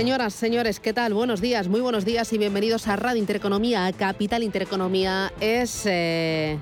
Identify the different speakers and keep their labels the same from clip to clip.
Speaker 1: Señoras, señores, ¿qué tal? Buenos días, muy buenos días y bienvenidos a Radio Intereconomía, Capital Intereconomía. Es eh,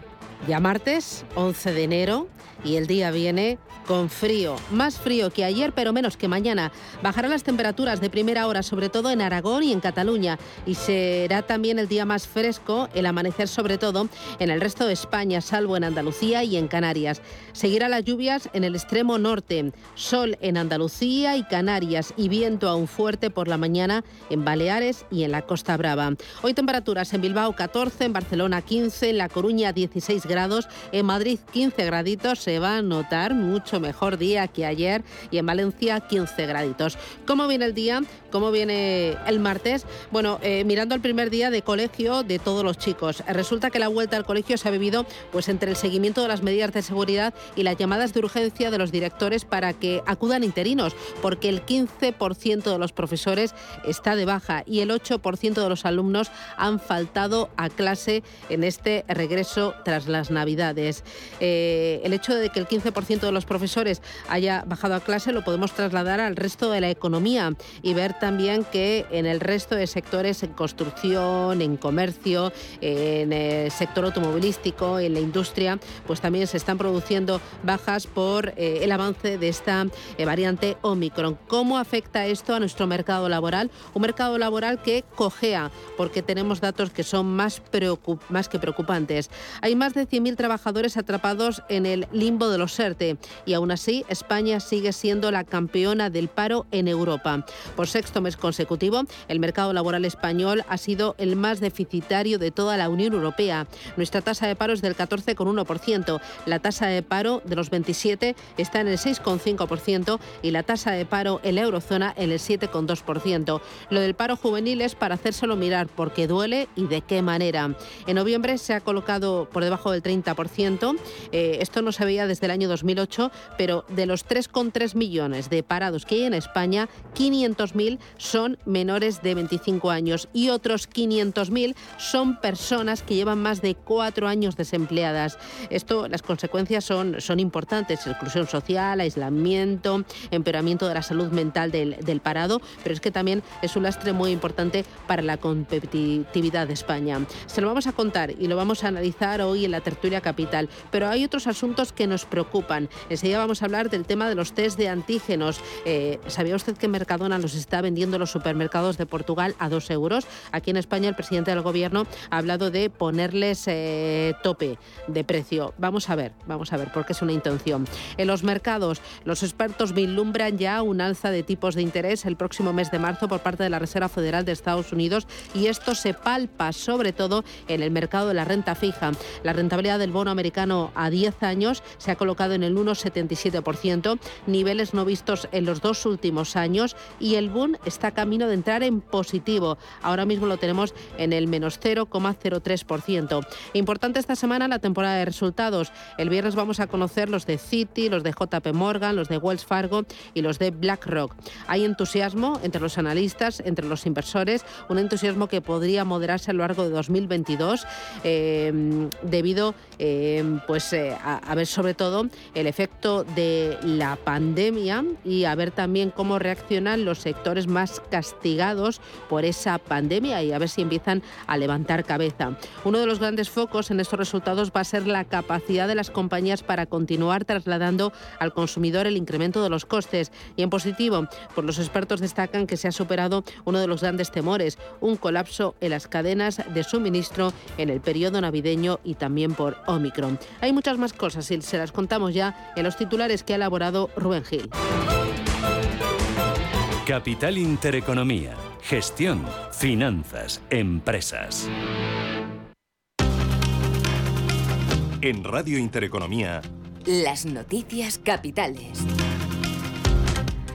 Speaker 1: ya martes, 11 de enero, y el día viene con frío, más frío que ayer pero menos que mañana. Bajarán las temperaturas de primera hora, sobre todo en Aragón y en Cataluña, y será también el día más fresco, el amanecer sobre todo en el resto de España, salvo en Andalucía y en Canarias. Seguirá las lluvias en el extremo norte, sol en Andalucía y Canarias y viento aún fuerte por la mañana en Baleares y en la Costa Brava. Hoy temperaturas en Bilbao 14, en Barcelona 15, en La Coruña 16 grados, en Madrid 15 graditos, se va a notar mucho mejor día que ayer y en Valencia 15 graditos. ¿Cómo viene el día? ¿Cómo viene el martes? Bueno, eh, mirando el primer día de colegio de todos los chicos. Resulta que la vuelta al colegio se ha vivido pues entre el seguimiento de las medidas de seguridad y las llamadas de urgencia de los directores para que acudan interinos, porque el 15% de los profesores está de baja y el 8% de los alumnos han faltado a clase en este regreso tras las Navidades. Eh, el hecho de que el 15% de los profesores haya bajado a clase lo podemos trasladar al resto de la economía y ver también que en el resto de sectores, en construcción, en comercio, en el sector automovilístico, en la industria, pues también se están produciendo bajas por eh, el avance de esta eh, variante Omicron. ¿Cómo afecta esto a nuestro mercado laboral? Un mercado laboral que cojea porque tenemos datos que son más, más que preocupantes. Hay más de 100.000 trabajadores atrapados en el limbo de los ERTE y aún así España sigue siendo la campeona del paro en Europa. Por sexto mes consecutivo, el mercado laboral español ha sido el más deficitario de toda la Unión Europea. Nuestra tasa de paro es del 14,1%, la tasa de paro de los 27 está en el 6,5% y la tasa de paro en la eurozona en el 7,2%. Lo del paro juvenil es para hacérselo mirar porque duele y de qué manera. En noviembre se ha colocado por debajo del 30%. Eh, esto no se veía desde el año 2008 pero de los 3,3 millones de parados que hay en España, 500.000 son menores de 25 años y otros 500.000 son personas que llevan más de cuatro años desempleadas. Esto, las consecuencias son, son importantes, exclusión social, aislamiento, empeoramiento de la salud mental del, del parado, pero es que también es un lastre muy importante para la competitividad de España. Se lo vamos a contar y lo vamos a analizar hoy en la tertulia capital, pero hay otros asuntos que nos preocupan. Enseguida vamos a hablar del tema de los test de antígenos. Eh, ¿Sabía usted que Mercadona los está vendiendo los supermercados de Portugal a dos euros? Aquí en España el presidente del gobierno ha hablado de ponerles eh, tope de precio. Vamos a ver, vamos a ver, porque es una intención. En los mercados, los expertos vislumbran ya un alza de tipos de interés el próximo mes de marzo por parte de la Reserva Federal de Estados Unidos y esto se palpa sobre todo en el mercado de la renta fija. La rentabilidad del bono americano a 10 años se ha colocado en el 1 77%, niveles no vistos en los dos últimos años y el boom está camino de entrar en positivo. Ahora mismo lo tenemos en el menos 0,03%. Importante esta semana la temporada de resultados. El viernes vamos a conocer los de Citi, los de JP Morgan, los de Wells Fargo y los de BlackRock. Hay entusiasmo entre los analistas, entre los inversores, un entusiasmo que podría moderarse a lo largo de 2022 eh, debido eh, pues, eh, a ver sobre todo el efecto de la pandemia y a ver también cómo reaccionan los sectores más castigados por esa pandemia y a ver si empiezan a levantar cabeza. Uno de los grandes focos en estos resultados va a ser la capacidad de las compañías para continuar trasladando al consumidor el incremento de los costes. Y en positivo, pues los expertos destacan que se ha superado uno de los grandes temores, un colapso en las cadenas de suministro en el periodo navideño y también por Omicron. Hay muchas más cosas y se las contamos ya en los titulares que ha elaborado Rubén Gil.
Speaker 2: Capital Intereconomía, gestión, finanzas, empresas. En Radio Intereconomía,
Speaker 3: las noticias capitales.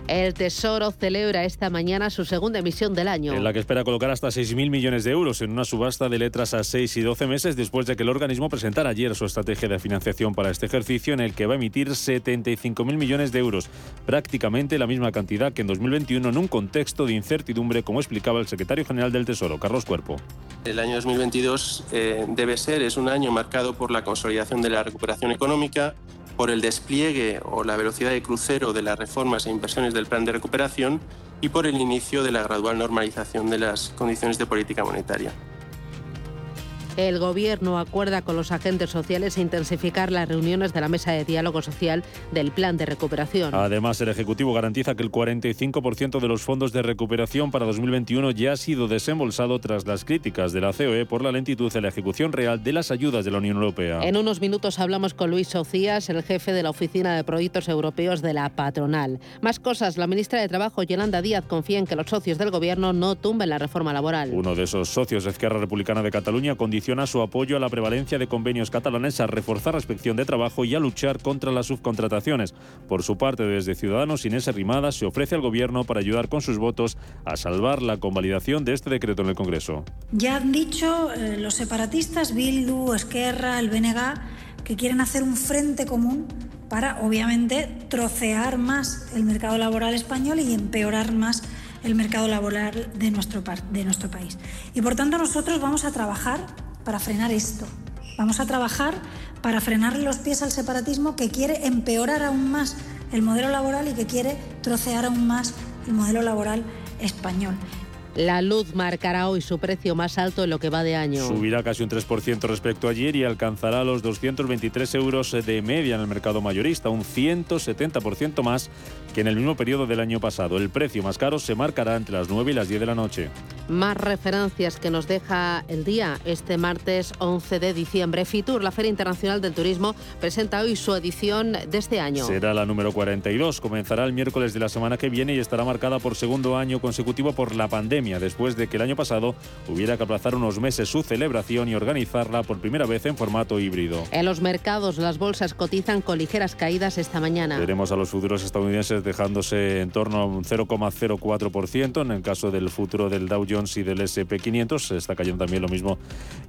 Speaker 1: El Tesoro celebra esta mañana su segunda emisión del año.
Speaker 3: En la que espera colocar hasta 6.000 millones de euros en una subasta de letras a 6 y 12 meses después de que el organismo presentara ayer su estrategia de financiación para este ejercicio en el que va a emitir 75.000 millones de euros, prácticamente la misma cantidad que en 2021 en un contexto de incertidumbre, como explicaba el secretario general del Tesoro, Carlos Cuerpo.
Speaker 4: El año 2022 eh, debe ser, es un año marcado por la consolidación de la recuperación económica, por el despliegue o la velocidad de crucero de las reformas e inversiones del plan de recuperación y por el inicio de la gradual normalización de las condiciones de política monetaria.
Speaker 1: El Gobierno acuerda con los agentes sociales intensificar las reuniones de la mesa de diálogo social del plan de recuperación.
Speaker 3: Además, el Ejecutivo garantiza que el 45% de los fondos de recuperación para 2021 ya ha sido desembolsado tras las críticas de la COE por la lentitud en la ejecución real de las ayudas de la Unión Europea.
Speaker 1: En unos minutos hablamos con Luis Socias, el jefe de la Oficina de Proyectos Europeos de la Patronal. Más cosas, la ministra de Trabajo, Yolanda Díaz, confía en que los socios del Gobierno no tumben la reforma laboral.
Speaker 3: Uno de esos socios, Esquerra Republicana de Cataluña, condiciona su apoyo a la prevalencia de convenios catalanes, a reforzar la inspección de trabajo y a luchar contra las subcontrataciones. Por su parte, desde Ciudadanos, Inés Arrimada se ofrece al Gobierno para ayudar con sus votos a salvar la convalidación de este decreto en el Congreso.
Speaker 5: Ya han dicho eh, los separatistas, Bildu, Esquerra, el BNG, que quieren hacer un frente común para, obviamente, trocear más el mercado laboral español y empeorar más el mercado laboral de nuestro, de nuestro país. Y por tanto nosotros vamos a trabajar para frenar esto. Vamos a trabajar para frenarle los pies al separatismo que quiere empeorar aún más el modelo laboral y que quiere trocear aún más el modelo laboral español.
Speaker 1: La luz marcará hoy su precio más alto en lo que va de año.
Speaker 3: Subirá casi un 3% respecto a ayer y alcanzará los 223 euros de media en el mercado mayorista, un 170% más que en el mismo periodo del año pasado. El precio más caro se marcará entre las 9 y las 10 de la noche.
Speaker 1: Más referencias que nos deja el día este martes 11 de diciembre. FITUR, la Feria Internacional del Turismo, presenta hoy su edición de este año.
Speaker 3: Será la número 42. Comenzará el miércoles de la semana que viene y estará marcada por segundo año consecutivo por la pandemia después de que el año pasado hubiera que aplazar unos meses su celebración y organizarla por primera vez en formato híbrido.
Speaker 1: En los mercados las bolsas cotizan con ligeras caídas esta mañana.
Speaker 3: Veremos a los futuros estadounidenses dejándose en torno a un 0,04%. En el caso del futuro del Dow Jones y del SP500 se está cayendo también lo mismo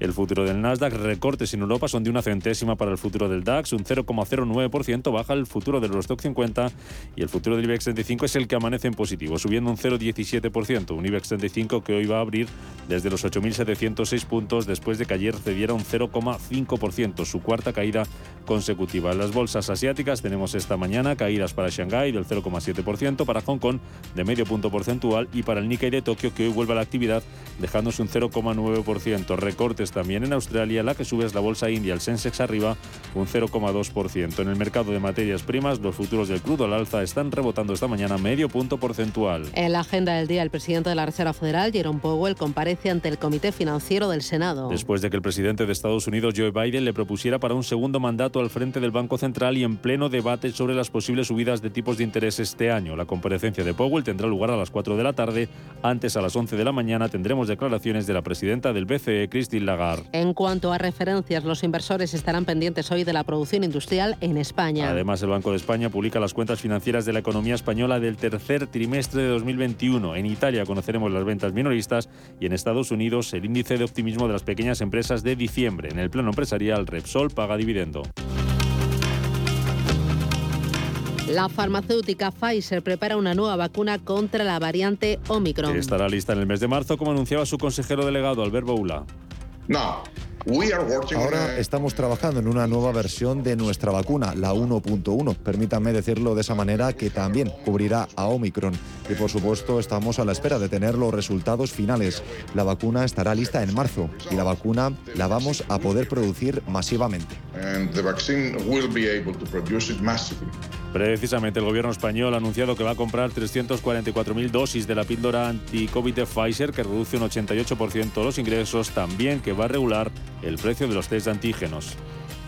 Speaker 3: el futuro del Nasdaq. Recortes en Europa son de una centésima para el futuro del DAX, un 0,09% baja el futuro del Eurostock 50 y el futuro del IBEX 35 es el que amanece en positivo, subiendo un 0,17%. Un IBEX 35 que hoy va a abrir desde los 8.706 puntos después de que ayer cediera un 0,5%, su cuarta caída consecutiva. En las bolsas asiáticas tenemos esta mañana caídas para Shanghái del 0,7%, para Hong Kong de medio punto porcentual y para el Nikkei de Tokio que hoy vuelve a la actividad dejándose un 0,9%. Recortes también en Australia, la que sube es la bolsa india, el Sensex arriba un 0,2%. En el mercado de materias primas, los futuros del crudo al alza están rebotando esta mañana medio punto porcentual.
Speaker 1: En la agenda del día, el presidente de la Reserva Federal, Jerome Powell, comparece ante el Comité Financiero del Senado.
Speaker 3: Después de que el presidente de Estados Unidos, Joe Biden, le propusiera para un segundo mandato al frente del Banco Central y en pleno debate sobre las posibles subidas de tipos de interés este año. La comparecencia de Powell tendrá lugar a las 4 de la tarde. Antes, a las 11 de la mañana, tendremos declaraciones de la presidenta del BCE, Christine Lagarde.
Speaker 1: En cuanto a referencias, los inversores estarán pendientes hoy de la producción industrial en España.
Speaker 3: Además, el Banco de España publica las cuentas financieras de la economía española del tercer trimestre de 2021. En Italia conoceremos las ventas minoristas y en Estados Unidos el índice de optimismo de las pequeñas empresas de diciembre. En el plano empresarial, Repsol paga dividendo.
Speaker 1: La farmacéutica Pfizer prepara una nueva vacuna contra la variante Omicron.
Speaker 3: Estará lista en el mes de marzo, como anunciaba su consejero delegado, Albert Boula.
Speaker 6: No,
Speaker 7: Ahora estamos trabajando en una nueva versión de nuestra vacuna, la 1.1. Permítanme decirlo de esa manera que también cubrirá a Omicron. Y por supuesto estamos a la espera de tener los resultados finales. La vacuna estará lista en marzo y la vacuna la vamos a poder producir masivamente.
Speaker 3: Precisamente el gobierno español ha anunciado que va a comprar 344.000 dosis de la píldora anti-COVID de Pfizer, que reduce un 88% los ingresos, también que va a regular el precio de los test de antígenos.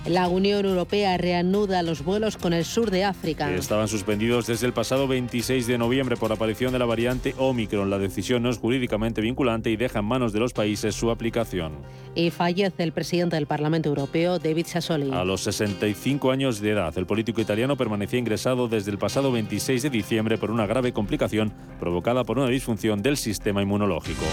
Speaker 1: La Unión Europea reanuda los vuelos con el sur de África.
Speaker 3: Estaban suspendidos desde el pasado 26 de noviembre por la aparición de la variante Omicron. La decisión no es jurídicamente vinculante y deja en manos de los países su aplicación.
Speaker 1: Y fallece el presidente del Parlamento Europeo, David Sassoli.
Speaker 3: A los 65 años de edad, el político italiano permanecía ingresado desde el pasado 26 de diciembre por una grave complicación provocada por una disfunción del sistema inmunológico.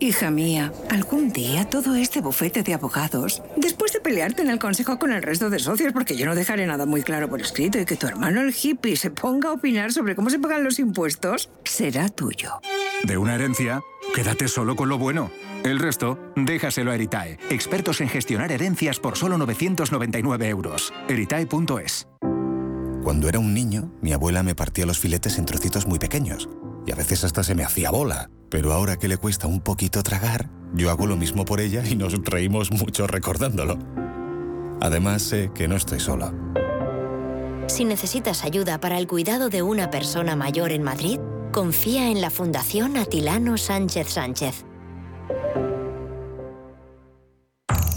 Speaker 6: Hija mía, algún día todo este bufete de abogados, después de pelearte en el consejo con el resto de socios, porque yo no dejaré nada muy claro por escrito y que tu hermano el hippie se ponga a opinar sobre cómo se pagan los impuestos, será tuyo.
Speaker 8: De una herencia, quédate solo con lo bueno. El resto, déjaselo a Eritae, expertos en gestionar herencias por solo 999 euros. Eritae.es.
Speaker 9: Cuando era un niño, mi abuela me partía los filetes en trocitos muy pequeños y a veces hasta se me hacía bola. Pero ahora que le cuesta un poquito tragar, yo hago lo mismo por ella y nos reímos mucho recordándolo. Además sé que no estoy solo.
Speaker 10: Si necesitas ayuda para el cuidado de una persona mayor en Madrid, confía en la Fundación Atilano Sánchez Sánchez.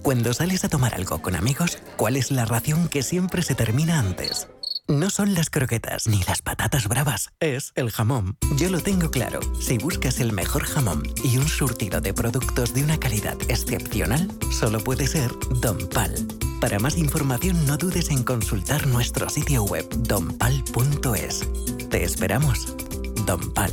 Speaker 11: Cuando sales a tomar algo con amigos, ¿cuál es la ración que siempre se termina antes? No son las croquetas ni las patatas bravas, es el jamón. Yo lo tengo claro. Si buscas el mejor jamón y un surtido de productos de una calidad excepcional, solo puede ser Don Pal. Para más información no dudes en consultar nuestro sitio web donpal.es. Te esperamos. Don Pal.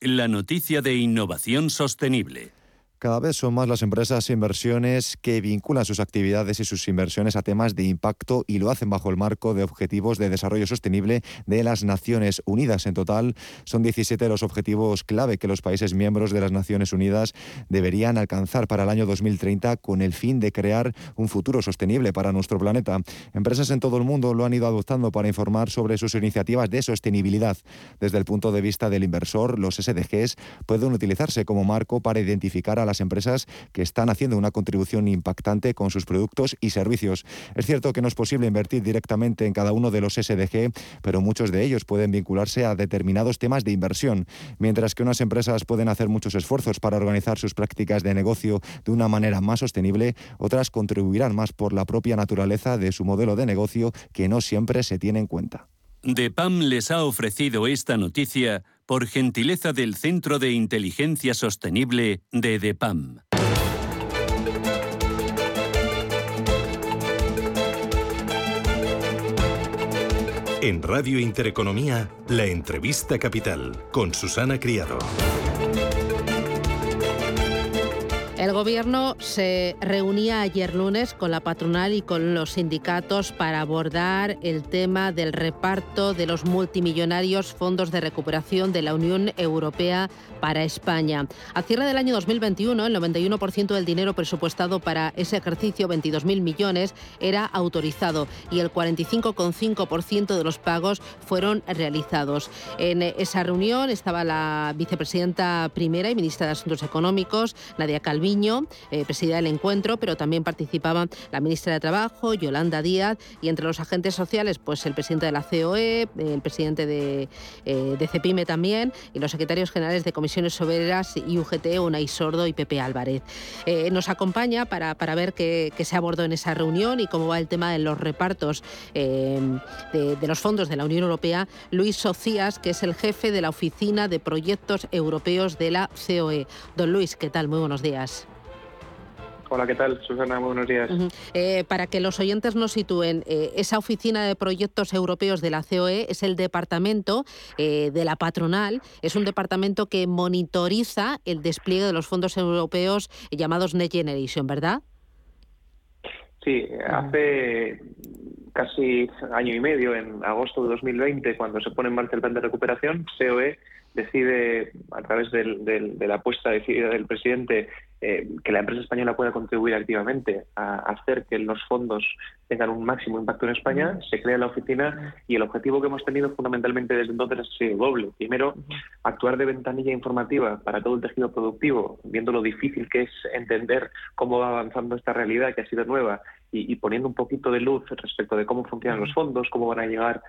Speaker 2: la noticia de innovación sostenible.
Speaker 7: Cada vez son más las empresas e inversiones que vinculan sus actividades y sus inversiones a temas de impacto y lo hacen bajo el marco de objetivos de desarrollo sostenible de las Naciones Unidas. En total, son 17 los objetivos clave que los países miembros de las Naciones Unidas deberían alcanzar para el año 2030 con el fin de crear un futuro sostenible para nuestro planeta. Empresas en todo el mundo lo han ido adoptando para informar sobre sus iniciativas de sostenibilidad. Desde el punto de vista del inversor, los SDGs pueden utilizarse como marco para identificar a las empresas que están haciendo una contribución impactante con sus productos y servicios. Es cierto que no es posible invertir directamente en cada uno de los SDG, pero muchos de ellos pueden vincularse a determinados temas de inversión, mientras que unas empresas pueden hacer muchos esfuerzos para organizar sus prácticas de negocio de una manera más sostenible, otras contribuirán más por la propia naturaleza de su modelo de negocio que no siempre se tiene en cuenta.
Speaker 2: DEPAM les ha ofrecido esta noticia por gentileza del Centro de Inteligencia Sostenible de DEPAM.
Speaker 12: En Radio Intereconomía, la entrevista capital con Susana Criado.
Speaker 1: El Gobierno se reunía ayer lunes con la patronal y con los sindicatos para abordar el tema del reparto de los multimillonarios fondos de recuperación de la Unión Europea para España. A cierre del año 2021, el 91% del dinero presupuestado para ese ejercicio, 22.000 millones, era autorizado y el 45,5% de los pagos fueron realizados. En esa reunión estaba la vicepresidenta primera y ministra de Asuntos Económicos, Nadia Calviño, Eh, presidía el encuentro, pero también participaban la ministra de Trabajo, Yolanda Díaz, y entre los agentes sociales, pues el presidente de la COE, el presidente de, de CEPIME también, y los secretarios generales de comisiones obreras y UGT, Unai Sordo y Pepe Álvarez. nos acompaña para, para ver qué, qué, se abordó en esa reunión y cómo va el tema de los repartos de, de los fondos de la Unión Europea, Luis Socias, que es el jefe de la Oficina de Proyectos Europeos de la COE. Don Luis, ¿qué tal? Muy buenos días.
Speaker 13: Hola, ¿qué tal? Susana, muy buenos días.
Speaker 1: Eh, para que los oyentes nos sitúen, eh, esa oficina de proyectos europeos de la COE es el departamento eh, de la patronal, es un departamento que monitoriza el despliegue de los fondos europeos llamados Next Generation, ¿verdad?
Speaker 13: Sí, hace casi año y medio, en agosto de 2020, cuando se pone en marcha el plan de recuperación, COE decide, a través de la apuesta decidida del presidente, eh, que la empresa española pueda contribuir activamente a hacer que los fondos tengan un máximo impacto en España, se crea la oficina y el objetivo que hemos tenido fundamentalmente desde entonces ha sido doble. Primero, actuar de ventanilla informativa para todo el tejido productivo, viendo lo difícil que es entender cómo va avanzando esta realidad que ha sido nueva y, y poniendo un poquito de luz respecto de cómo funcionan los fondos, cómo van a llegar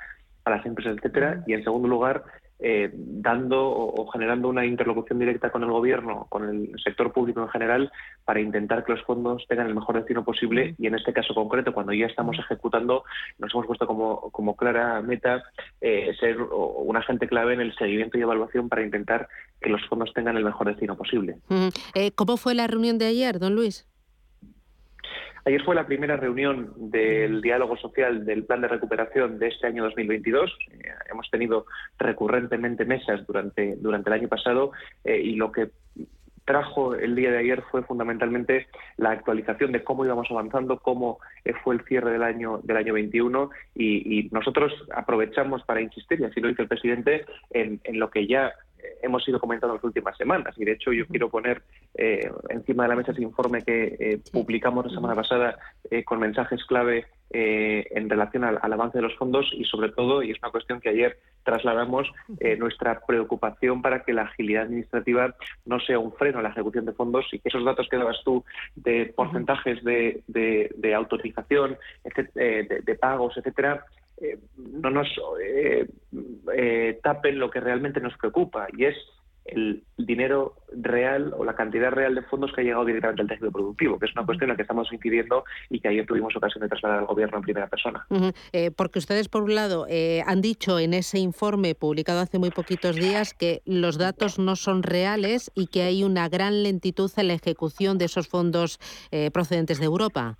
Speaker 13: a las empresas, etcétera. Y en segundo lugar, eh, dando o, generando una interlocución directa con el gobierno, con el sector público en general, para intentar que los fondos tengan el mejor destino posible y en este caso concreto, cuando ya estamos ejecutando, nos hemos puesto como, como clara meta eh, ser un agente clave en el seguimiento y evaluación para intentar que los fondos tengan el mejor destino posible.
Speaker 1: Eh, ¿Cómo fue la reunión de ayer, don Luis?
Speaker 13: Ayer fue la primera reunión del diálogo social del plan de recuperación de este año 2022. Eh, hemos tenido recurrentemente mesas durante, durante el año pasado eh, y lo que trajo el día de ayer fue fundamentalmente la actualización de cómo íbamos avanzando, cómo eh, fue el cierre del año del año 21 y, nosotros aprovechamos para insistir, y así lo hizo el presidente, en, en lo que ya hemos ido comentando en las últimas semanas. Y de hecho yo quiero poner eh, encima de la mesa ese informe que eh, publicamos la semana pasada eh, con mensajes clave en relación al, avance de los fondos y sobre todo, y es una cuestión que ayer trasladamos, nuestra preocupación para que la agilidad administrativa no sea un freno a la ejecución de fondos y que esos datos que dabas tú de porcentajes de, de, autorización, de, de pagos, etcétera, eh, no nos eh, eh, tapen lo que realmente nos preocupa y es el dinero real o la cantidad real de fondos que ha llegado directamente al tejido productivo, que es una cuestión en la que estamos incidiendo y que ayer tuvimos ocasión de trasladar al Gobierno en primera persona.
Speaker 1: porque ustedes, por un lado, han dicho en ese informe publicado hace muy poquitos días que los datos no son reales y que hay una gran lentitud en la ejecución de esos fondos procedentes de Europa.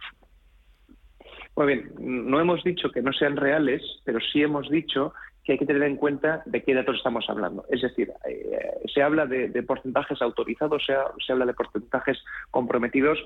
Speaker 13: Muy bien, no hemos dicho que no sean reales, pero sí hemos dicho que hay que tener en cuenta de qué datos estamos hablando. Es decir, eh, se habla de, porcentajes autorizados, se, se habla de porcentajes comprometidos,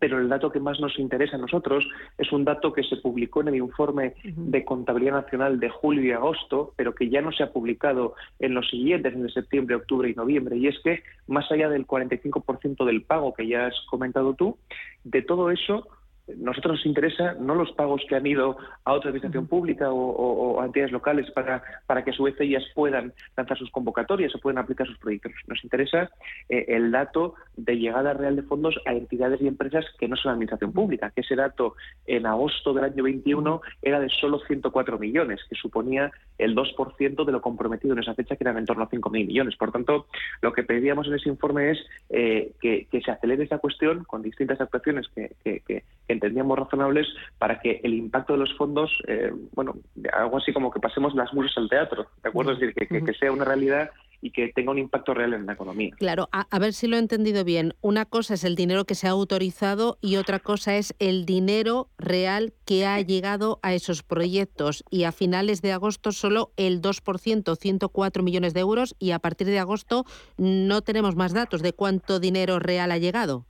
Speaker 13: pero el dato que más nos interesa a nosotros es un dato que se publicó en el informe de contabilidad nacional de julio y agosto, pero que ya no se ha publicado en los siguientes, en septiembre, octubre y noviembre. Y es que, más allá del 45% del pago que ya has comentado tú, de todo eso, nosotros nos interesa no los pagos que han ido a otra administración pública o, a entidades locales para, para que a su vez ellas puedan lanzar sus convocatorias o puedan aplicar sus proyectos. Nos interesa eh, el dato de llegada real de fondos a entidades y empresas que no son administración pública, que ese dato en agosto del año 21 era de solo 104 millones, que suponía el 2% de lo comprometido en esa fecha, que eran en torno a 5.000 millones. Por tanto, lo que pedíamos en ese informe es eh, que, se acelere esa cuestión con distintas actuaciones que, que entendíamos razonables para que el impacto de los fondos, eh, bueno, algo así como que pasemos las musas al teatro, ¿de acuerdo? Es decir, que, sea una realidad y que tenga un impacto real en la economía.
Speaker 1: Claro, a, ver si lo he entendido bien. Una cosa es el dinero que se ha autorizado y otra cosa es el dinero real que ha llegado a esos proyectos. Y a finales de agosto solo el 2%, 104 millones de euros, y a partir de agosto no tenemos más datos de cuánto dinero real ha llegado.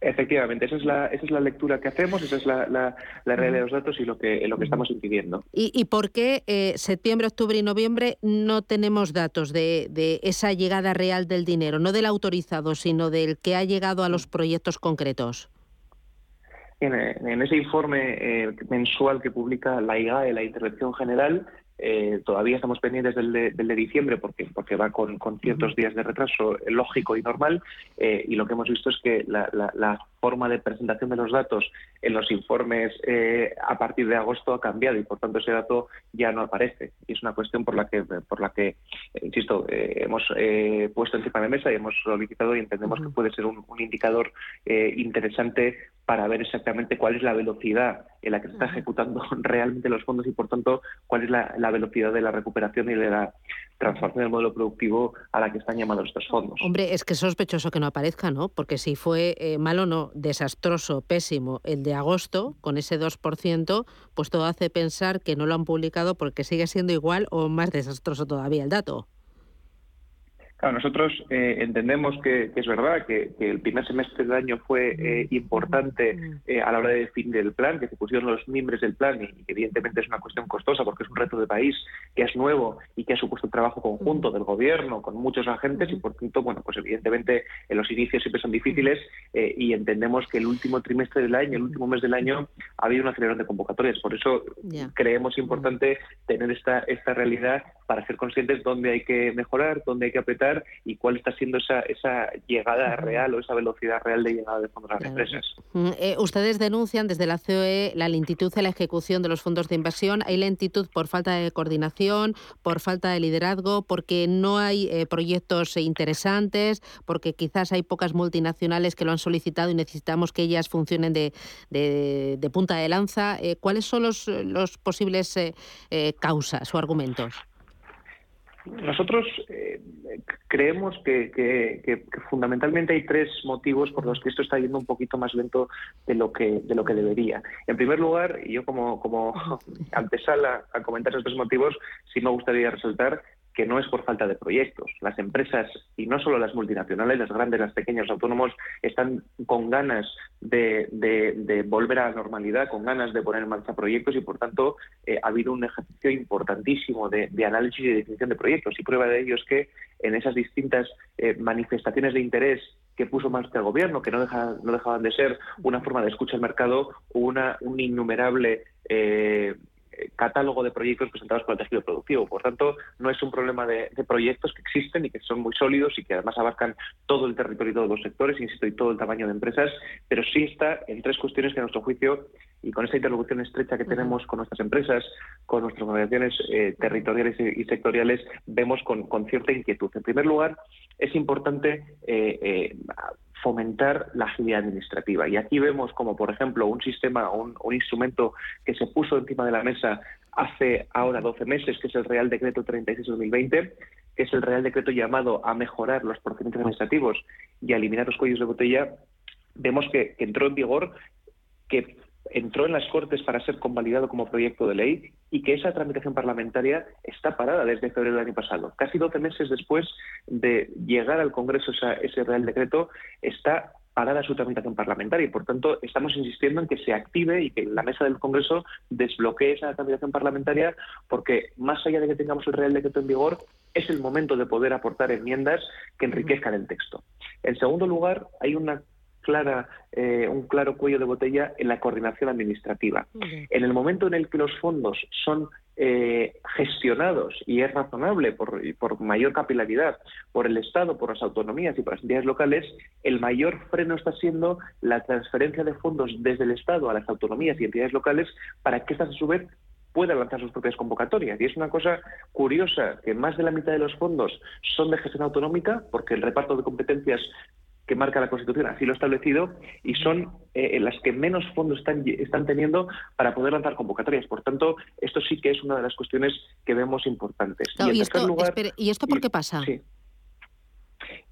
Speaker 13: Efectivamente, esa es la, esa es la lectura que hacemos, esa es la, la, realidad de los datos y lo que, lo que estamos incidiendo.
Speaker 1: ¿Y, y por qué eh, septiembre, octubre y noviembre no tenemos datos de, de, esa llegada real del dinero, no del autorizado, sino del que ha llegado a los proyectos concretos?
Speaker 13: En, ese informe eh, mensual que publica la IGAE, la Intervención General, Eh, todavía estamos pendientes del de, del de diciembre porque, porque va con, con ciertos días de retraso eh, lógico y normal. eh, y lo que hemos visto es que la, la- la forma de presentación de los datos en los informes eh, a partir de agosto ha cambiado y por tanto ese dato ya no aparece. Y es una cuestión por la que, por la que eh, insisto, hemos eh, puesto encima de mesa y hemos solicitado y entendemos que puede ser un, un indicador eh, interesante para ver exactamente cuál es la velocidad en la que se está ejecutando realmente los fondos y, por tanto, cuál es la, la velocidad de la recuperación y de la transformación del modelo productivo a la que están llamados estos fondos.
Speaker 1: Hombre, es que es sospechoso que no aparezca, ¿no? Porque si fue eh, malo no, desastroso, pésimo el de agosto, con ese 2%, pues todo hace pensar que no lo han publicado porque sigue siendo igual o más desastroso todavía el dato.
Speaker 13: Claro, nosotros eh, entendemos que, que es verdad que, que el primer semestre del año fue eh, importante eh, a la hora de definir el plan, que se pusieron los miembros del plan y que evidentemente es una cuestión costosa porque es un reto de país que es nuevo y que ha supuesto un trabajo conjunto del gobierno con muchos agentes y por tanto, bueno, pues evidentemente en los inicios siempre son difíciles eh, y entendemos que el último trimestre del año, el último mes del año, ha habido un acelerón de convocatorias. Por eso creemos importante tener esta, esta realidad para ser conscientes dónde hay que mejorar, dónde hay que apretar y cuál está siendo esa, esa llegada real o esa velocidad real de llegada de fondos a las empresas.
Speaker 1: Mm, eh, ustedes denuncian desde la COE la lentitud en la ejecución de los fondos de inversión. Hay lentitud por falta de coordinación, por falta de liderazgo, porque no hay eh, proyectos interesantes, porque quizás hay pocas multinacionales que lo han solicitado y necesitamos que ellas funcionen de, de- de punta de lanza. Eh, ¿Cuáles son los, los posibles eh, eh, causas o argumentos?
Speaker 13: Nosotros eh, creemos que, fundamentalmente hay tres motivos por los que esto está yendo un poquito más lento de lo que de lo que debería. En primer lugar, y yo como, como antesala a comentar esos tres motivos, sí me gustaría resaltar que no es por falta de proyectos. Las empresas, y no solo las multinacionales, las grandes, las pequeñas, los autónomos, están con ganas de, volver a la normalidad, con ganas de poner en marcha proyectos y, por tanto, eh, ha habido un ejercicio importantísimo de, análisis y de definición de proyectos. Y prueba de ello es que en esas distintas eh, manifestaciones de interés que puso en marcha el gobierno, que no, deja- no dejaban de ser una forma de escucha al mercado, una, un innumerable eh, catálogo de proyectos presentados por el tejido productivo. Por tanto, no es un problema de, de proyectos que existen y que son muy sólidos y que además abarcan todo el territorio y todos los sectores, insisto, y todo el tamaño de empresas, pero sí está en tres cuestiones que a nuestro juicio y con esta interlocución estrecha que tenemos con nuestras empresas, con nuestras organizaciones eh, territoriales y, y sectoriales, vemos con, con cierta inquietud. En primer lugar, es importante eh, eh, fomentar la agilidad administrativa. Y aquí vemos como, por ejemplo, un sistema, un, un instrumento que se puso encima de la mesa hace ahora 12 meses, que es el Real Decreto 36-2020, que es el Real Decreto llamado a mejorar los procedimientos administrativos y a eliminar los cuellos de botella, vemos que, que entró en vigor, que entró en las Cortes para ser convalidado como proyecto de ley y que esa tramitación parlamentaria está parada desde febrero del año pasado. Casi 12 meses después de llegar al Congreso ese Real Decreto, está parada su tramitación parlamentaria y, por tanto, estamos insistiendo en que se active y que la mesa del Congreso desbloquee esa tramitación parlamentaria porque, más allá de que tengamos el Real Decreto en vigor, es el momento de poder aportar enmiendas que enriquezcan el texto. En segundo lugar, hay una clara, eh, un claro cuello de botella en la coordinación administrativa. En el momento en el que los fondos son eh, gestionados, y es razonable por, por mayor capilaridad, por el Estado, por las autonomías y por las entidades locales, el mayor freno está siendo la transferencia de fondos desde el Estado a las autonomías y entidades locales para que estas, a su vez, puedan lanzar sus propias convocatorias. Y es una cosa curiosa que más de la mitad de los fondos son de gestión autonómica, porque el reparto de competencias que marca la Constitución así lo ha establecido y son eh, las que menos fondos están, están teniendo para poder lanzar convocatorias. Por tanto, esto sí que es una de las cuestiones que vemos importantes.
Speaker 1: Claro,
Speaker 13: y en
Speaker 1: y,
Speaker 13: tercer
Speaker 1: esto,
Speaker 13: lugar,
Speaker 1: espere, ¿Y esto por qué pasa?
Speaker 13: Sí.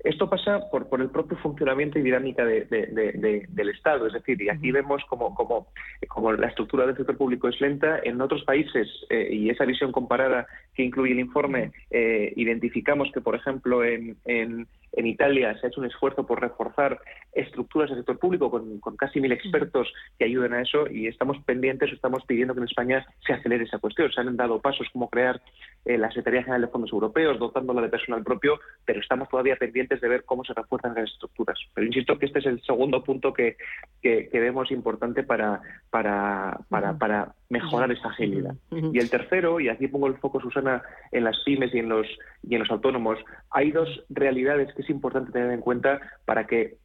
Speaker 13: Esto pasa por, por el propio funcionamiento y dinámica de- de- de- de- del Estado. Es decir, y aquí vemos como, como, como la estructura del sector público es lenta. En otros países, eh, y esa visión comparada que incluye el informe, eh, identificamos que, por ejemplo, en, en- en Italia se ha hecho un esfuerzo por reforzar estructuras del sector público con, con casi mil expertos que ayuden a eso y estamos pendientes o estamos pidiendo que en España se acelere esa cuestión. Se han dado pasos como crear eh, la Secretaría General de Fondos Europeos, dotándola de personal propio, pero estamos todavía pendientes de ver cómo se refuerzan las estructuras. Pero insisto que este es el segundo punto que, que, que vemos importante para, para, para, para mejorar esa agilidad. Y el tercero, y aquí pongo el foco, Susana, en las pymes y en los, y en los autónomos, hay dos realidades que es importante tener en cuenta para que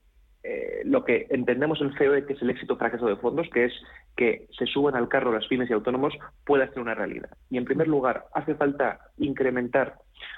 Speaker 13: eh, lo que entendemos en COE que es el éxito fracaso de fondos, que es que se suban al carro las pymes y autónomos, pueda ser una realidad. Y en primer lugar, hace falta incrementar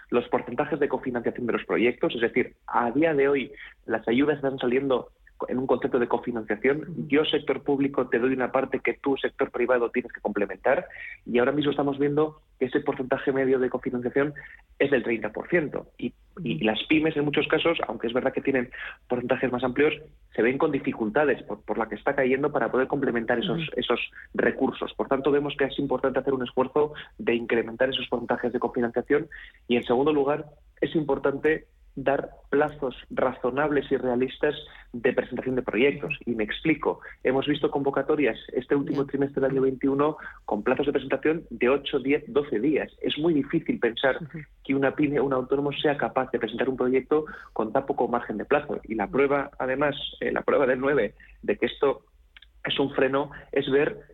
Speaker 13: los porcentajes de cofinanciación de los proyectos, es decir, a día de hoy las ayudas están saliendo en un concepto de cofinanciación. Yo, sector público, te doy una parte que tú, sector privado, tienes que complementar. Y ahora mismo estamos viendo que ese porcentaje medio de cofinanciación es del 30%. Y, y las pymes, en muchos casos, aunque es verdad que tienen porcentajes más amplios, se ven con dificultades por, por la que está cayendo para poder complementar esos, esos recursos. Por tanto, vemos que es importante hacer un esfuerzo de incrementar esos porcentajes de cofinanciación. Y, en segundo lugar, es importante dar plazos razonables y realistas de presentación de proyectos. Y me explico. Hemos visto convocatorias este último trimestre del año 21 con plazos de presentación de 8, 10, 12 días. Es muy difícil pensar que una pyme o un autónomo sea capaz de presentar un proyecto con tan poco margen de plazo. Y la prueba, además, eh, la prueba del 9 de que esto es un freno es ver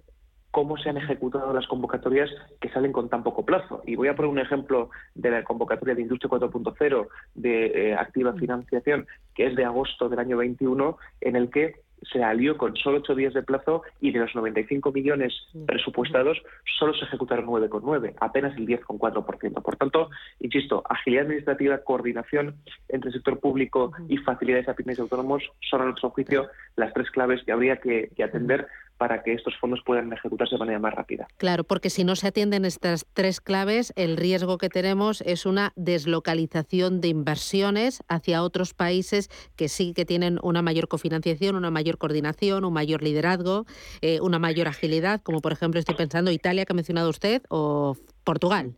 Speaker 13: cómo se han ejecutado las convocatorias que salen con tan poco plazo. Y voy a poner un ejemplo de la convocatoria de Industria 4.0 de eh, Activa Financiación, que es de agosto del año 21, en el que se alió con solo ocho días de plazo y de los 95 millones presupuestados solo se ejecutaron 9,9, apenas el 10,4%. Por tanto, insisto, agilidad administrativa, coordinación entre el sector público y facilidades a pymes y autónomos son, a nuestro juicio, las tres claves que habría que atender para que estos fondos puedan ejecutarse de manera más rápida.
Speaker 1: Claro, porque si no se atienden estas tres claves, el riesgo que tenemos es una deslocalización de inversiones hacia otros países que sí que tienen una mayor cofinanciación, una mayor coordinación, un mayor liderazgo, eh, una mayor agilidad, como por ejemplo estoy pensando Italia, que ha mencionado usted, o Portugal.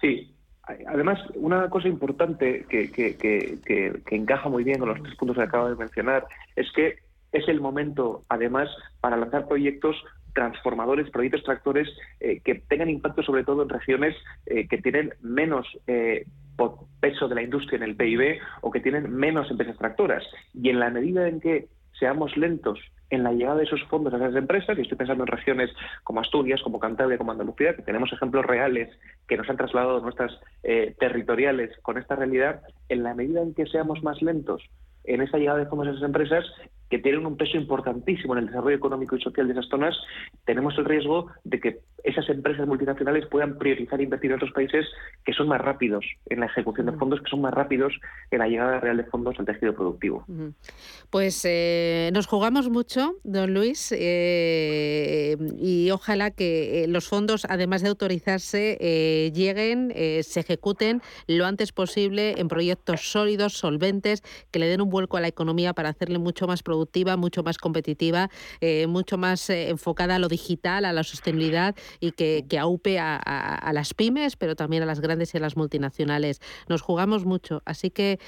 Speaker 13: Sí, Además, una cosa importante que, que, que, que, encaja muy bien con los tres puntos que acabo de mencionar es que es el momento, además, para lanzar proyectos transformadores, proyectos tractores eh, que tengan impacto sobre todo en regiones eh, que tienen menos eh, peso de la industria en el PIB o que tienen menos empresas tractoras. Y en la medida en que seamos lentos en la llegada de esos fondos a esas empresas, y estoy pensando en regiones como Asturias, como Cantabria, como Andalucía, que tenemos ejemplos reales que nos han trasladado nuestras territoriales con esta realidad, en la medida en que seamos más lentos en esa llegada de fondos a esas empresas, que tienen un peso importantísimo en el desarrollo económico y social de esas zonas, tenemos el riesgo de que esas empresas multinacionales puedan priorizar invertir en otros países que son más rápidos en la ejecución de fondos, que son más rápidos en la llegada real de fondos al tejido productivo.
Speaker 1: Pues eh, nos jugamos mucho, don Luis, eh, y ojalá que eh, los fondos, además de autorizarse, lleguen, se ejecuten lo antes posible en proyectos sólidos, solventes, que le den un vuelco a la economía para hacerle mucho más productivo productiva, mucho más competitiva, eh, mucho más eh, enfocada a lo digital, a la sostenibilidad y que, que aupe a, las pymes, pero también a las grandes y a las multinacionales. Nos jugamos mucho, así que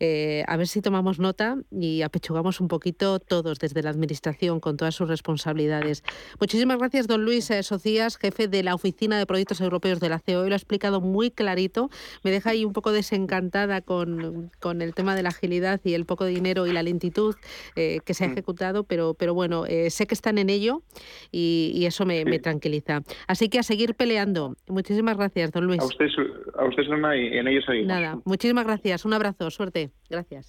Speaker 1: eh, a ver si tomamos nota y apechugamos un poquito todos desde la Administración con todas sus responsabilidades. Muchísimas gracias, don Luis Socias, jefe de la Oficina de Proyectos Europeos de la COE. Lo ha explicado muy clarito. Me deja ahí un poco desencantada con, con el tema de la agilidad y el poco dinero y la lentitud que se ha mm. ejecutado, pero, pero bueno, eh, sé que están en ello y, eso me, tranquiliza. Así que a seguir peleando. Muchísimas gracias, don Luis.
Speaker 13: A usted, a usted y en ello seguimos.
Speaker 1: Nada, muchísimas gracias. Un abrazo, suerte. Gracias.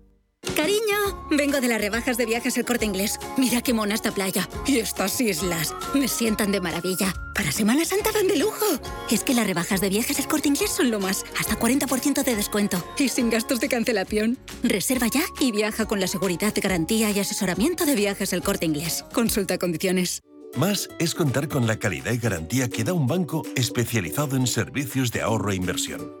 Speaker 14: Vengo de las rebajas de viajes El Corte Inglés. Mira qué mona esta playa. Y estas islas. Me sientan de maravilla. Para Semana Santa van de lujo. Es que las rebajas de viajes El Corte Inglés son lo más. Hasta 40% de descuento. Y sin gastos de cancelación. Reserva ya y viaja con la seguridad garantía y asesoramiento de viajes El Corte Inglés. Consulta condiciones.
Speaker 15: Más es contar con la calidad y garantía que da un banco especializado en servicios de ahorro e inversión.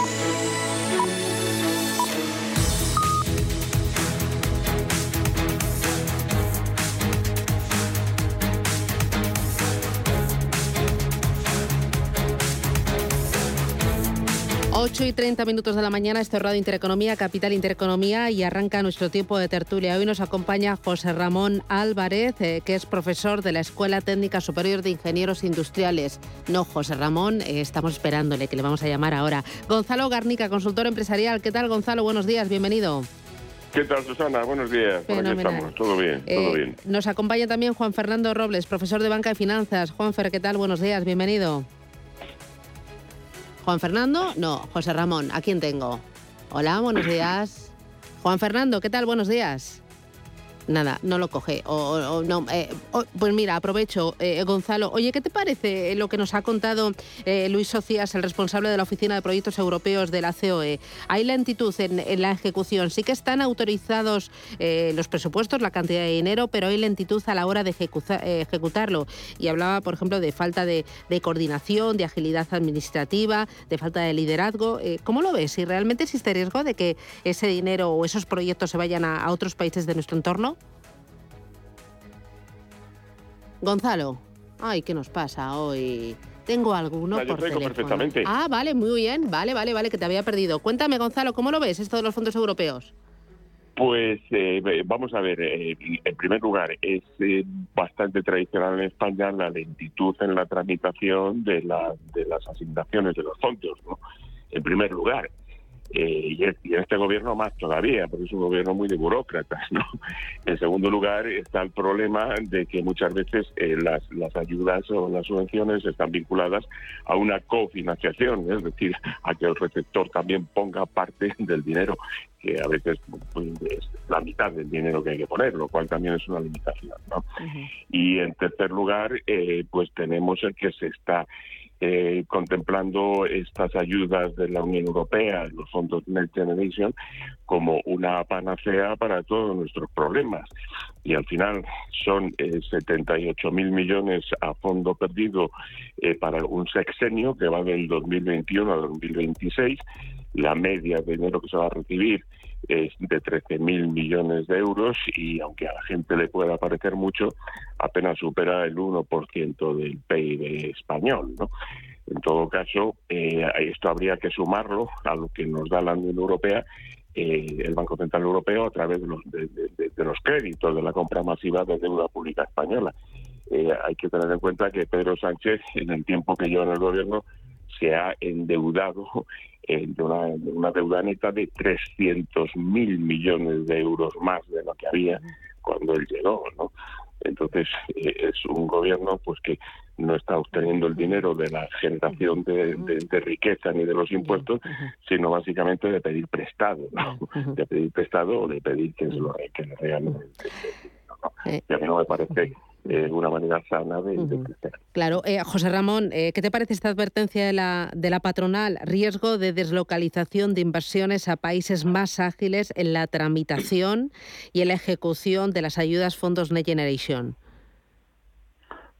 Speaker 1: 8 y 30 minutos de la mañana, esto es Radio Intereconomía, Capital Intereconomía y arranca nuestro tiempo de tertulia. Hoy nos acompaña José Ramón Álvarez, eh, que es profesor de la Escuela Técnica Superior de Ingenieros Industriales. No, José Ramón, eh, estamos esperándole, que le vamos a llamar ahora. Gonzalo Garnica, consultor empresarial. ¿Qué tal, Gonzalo? Buenos días, bienvenido.
Speaker 16: ¿Qué tal, Susana? Buenos días. Por aquí estamos. Todo bien, todo
Speaker 1: Eh,
Speaker 16: bien.
Speaker 1: Nos acompaña también Juan Fernando Robles, profesor de Banca y Finanzas. Juanfer, ¿qué tal? Buenos días, bienvenido. Juan Fernando, no, José Ramón, ¿a quién tengo? Hola, buenos días. Juan Fernando, ¿qué tal? Buenos días. Nada, no lo coge. O, no, eh, pues mira, aprovecho, eh, Gonzalo. Oye, ¿qué te parece lo que nos ha contado eh, Luis Socias, el responsable de la Oficina de Proyectos Europeos de la COE? Hay lentitud en, en la ejecución. Sí que están autorizados eh, los presupuestos, la cantidad de dinero, pero hay lentitud a la hora de eh, ejecutarlo. Y hablaba, por ejemplo, de falta de, coordinación, de agilidad administrativa, de falta de liderazgo. Eh, ¿Cómo lo ves? ¿Y realmente existe riesgo de que ese dinero o esos proyectos se vayan a otros países de nuestro entorno? Gonzalo, ay, ¿qué nos pasa hoy? Tengo alguno
Speaker 16: yo
Speaker 1: por
Speaker 16: te oigo
Speaker 1: teléfono.
Speaker 16: perfectamente.
Speaker 1: Ah, vale, muy bien. Vale, vale, vale, que te había perdido. Cuéntame, Gonzalo, ¿cómo lo ves esto de los fondos europeos?
Speaker 16: Pues eh, vamos a ver, eh, en primer lugar, es eh, bastante tradicional en España la lentitud en la tramitación de, la- de las asignaciones de los fondos, ¿no? En primer lugar. Eh, y, en este gobierno más todavía, porque es un gobierno muy de burócratas. ¿no? En segundo lugar está el problema de que muchas veces eh, las, las ayudas o las subvenciones están vinculadas a una cofinanciación, es decir, a que el receptor también ponga parte del dinero, que a veces pues, es la mitad del dinero que hay que poner, lo cual también es una limitación. ¿no? Y en tercer lugar, eh, pues tenemos el que se está eh, contemplando estas ayudas de la Unión Europea, los fondos Next Generation, como una panacea para todos nuestros problemas. Y al final son eh, 78 mil millones a fondo perdido eh, para un sexenio que va del 2021 al 2026. La media de dinero que se va a recibir es de 13 mil millones de euros y aunque a la gente le pueda parecer mucho, apenas supera el 1% del PIB español. ¿no? En todo caso, eh, esto habría que sumarlo a lo que nos da la Unión Europea, eh, el Banco Central Europeo, a través de los, de, créditos de la compra masiva de deuda pública española. Eh, hay que tener en cuenta que Pedro Sánchez, en el tiempo que lleva en el gobierno, se ha endeudado eh, de, una, de una deuda neta de 300 mil millones de euros más de lo que había cuando él llegó, ¿no? Entonces eh, es un gobierno pues que no está obteniendo el dinero de la generación de, de- de riqueza ni de los impuestos, sino básicamente de pedir prestado, ¿no? de pedir prestado o de pedir que, se lo, que le regalen dinero, ¿no? Y a mí no me parece eh, una manera sana de, de crecer.
Speaker 1: Claro, eh, José Ramón, eh, ¿qué te parece esta advertencia de la, de la patronal? Riesgo de deslocalización de inversiones a países más ágiles en la tramitación y en la ejecución de las ayudas fondos Next Generation.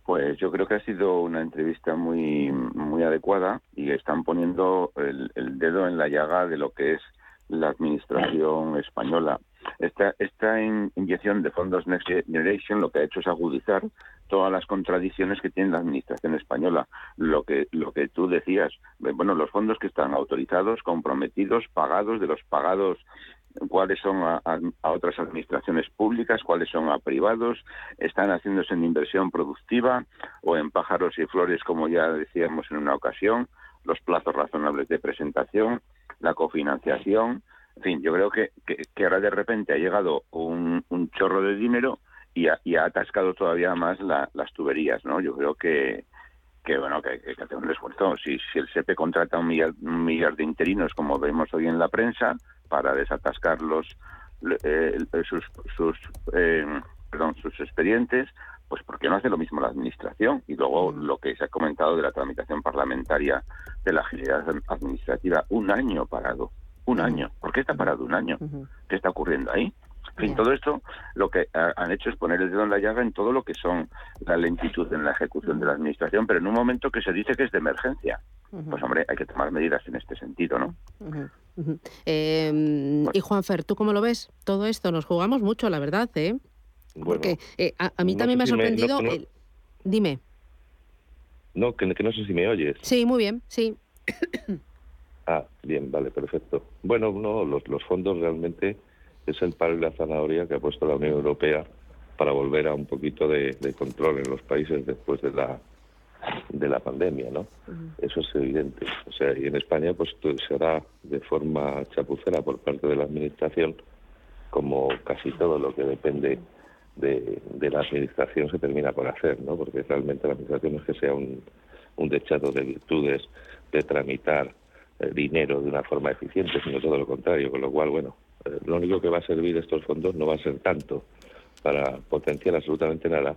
Speaker 17: Pues yo creo que ha sido una entrevista muy, muy adecuada y están poniendo el, el dedo en la llaga de lo que es la administración española. Esta, esta in- inyección de fondos Next Generation lo que ha hecho es agudizar todas las contradicciones que tiene la administración española. Lo que, lo que tú decías, eh, bueno, los fondos que están autorizados, comprometidos, pagados, de los pagados cuáles son a, otras administraciones públicas, cuáles son a privados, están haciéndose en inversión productiva o en pájaros y flores, como ya decíamos en una ocasión, los plazos razonables de presentación, la cofinanciación. En fin, yo creo que, que, ahora de repente ha llegado un, chorro de dinero y ha, y ha atascado todavía más las tuberías, ¿no? Yo creo que, que bueno, que que hacer un esfuerzo. Si, si el SEPE contrata un millar, un millar de interinos, como vemos hoy en la prensa, para desatascar los, eh, sus, sus, eh, perdón, sus expedientes, pues ¿por qué no hace lo mismo la Administración? Y luego lo que se ha comentado de la tramitación parlamentaria de la agilidad administrativa, un año parado, un año. ¿Por qué está parado un año? ¿Qué está ocurriendo ahí? En fin, todo esto lo que han hecho es poner el dedo en la llaga en todo lo que son la lentitud en la ejecución de la administración, pero en un momento que se dice que es de emergencia. Pues hombre, hay que tomar medidas en este sentido, ¿no?
Speaker 1: Em, y Juanfer, ¿tú cómo lo ves? Todo esto nos jugamos mucho, la verdad, ¿eh? Porque eh, a, mí también me ha sorprendido... Dime.
Speaker 18: No, que, no sé si me oyes.
Speaker 1: Sí, muy bien, sí.
Speaker 18: Ah, bien, vale, perfecto. Bueno, no, los, los fondos realmente es el palo y la zanahoria que ha puesto la Unión Europea para volver a un poquito de, control en los países después de la de la pandemia, ¿no? Eso es evidente. O sea, y en España pues se hará de forma chapucera por parte de la administración, como casi todo lo que depende de, la administración se termina por hacer, ¿no? Porque realmente la administración es que sea un, un dechado de virtudes, de tramitar dinero de una forma eficiente, sino todo lo contrario, con lo cual, bueno, eh, lo único que va a servir estos fondos no va a ser tanto para potenciar absolutamente nada,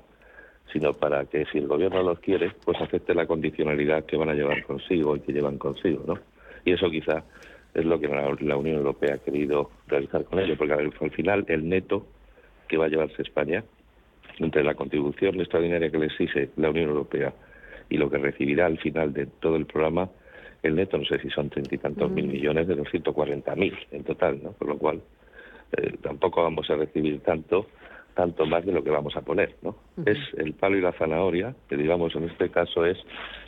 Speaker 18: sino para que si el gobierno los quiere, pues acepte la condicionalidad que van a llevar consigo y que llevan consigo, ¿no? Y eso quizá es lo que la, Unión Europea ha querido realizar con ello, porque al final el neto que va a llevarse España entre la contribución extraordinaria que le exige la Unión Europea y lo que recibirá al final de todo el programa el neto no sé si son treinta y tantos mil millones de los ciento cuarenta mil en total, ¿no? Por lo cual eh, tampoco vamos a recibir tanto tanto más de lo que vamos a poner, ¿no? Es el palo y la zanahoria, que digamos en este caso es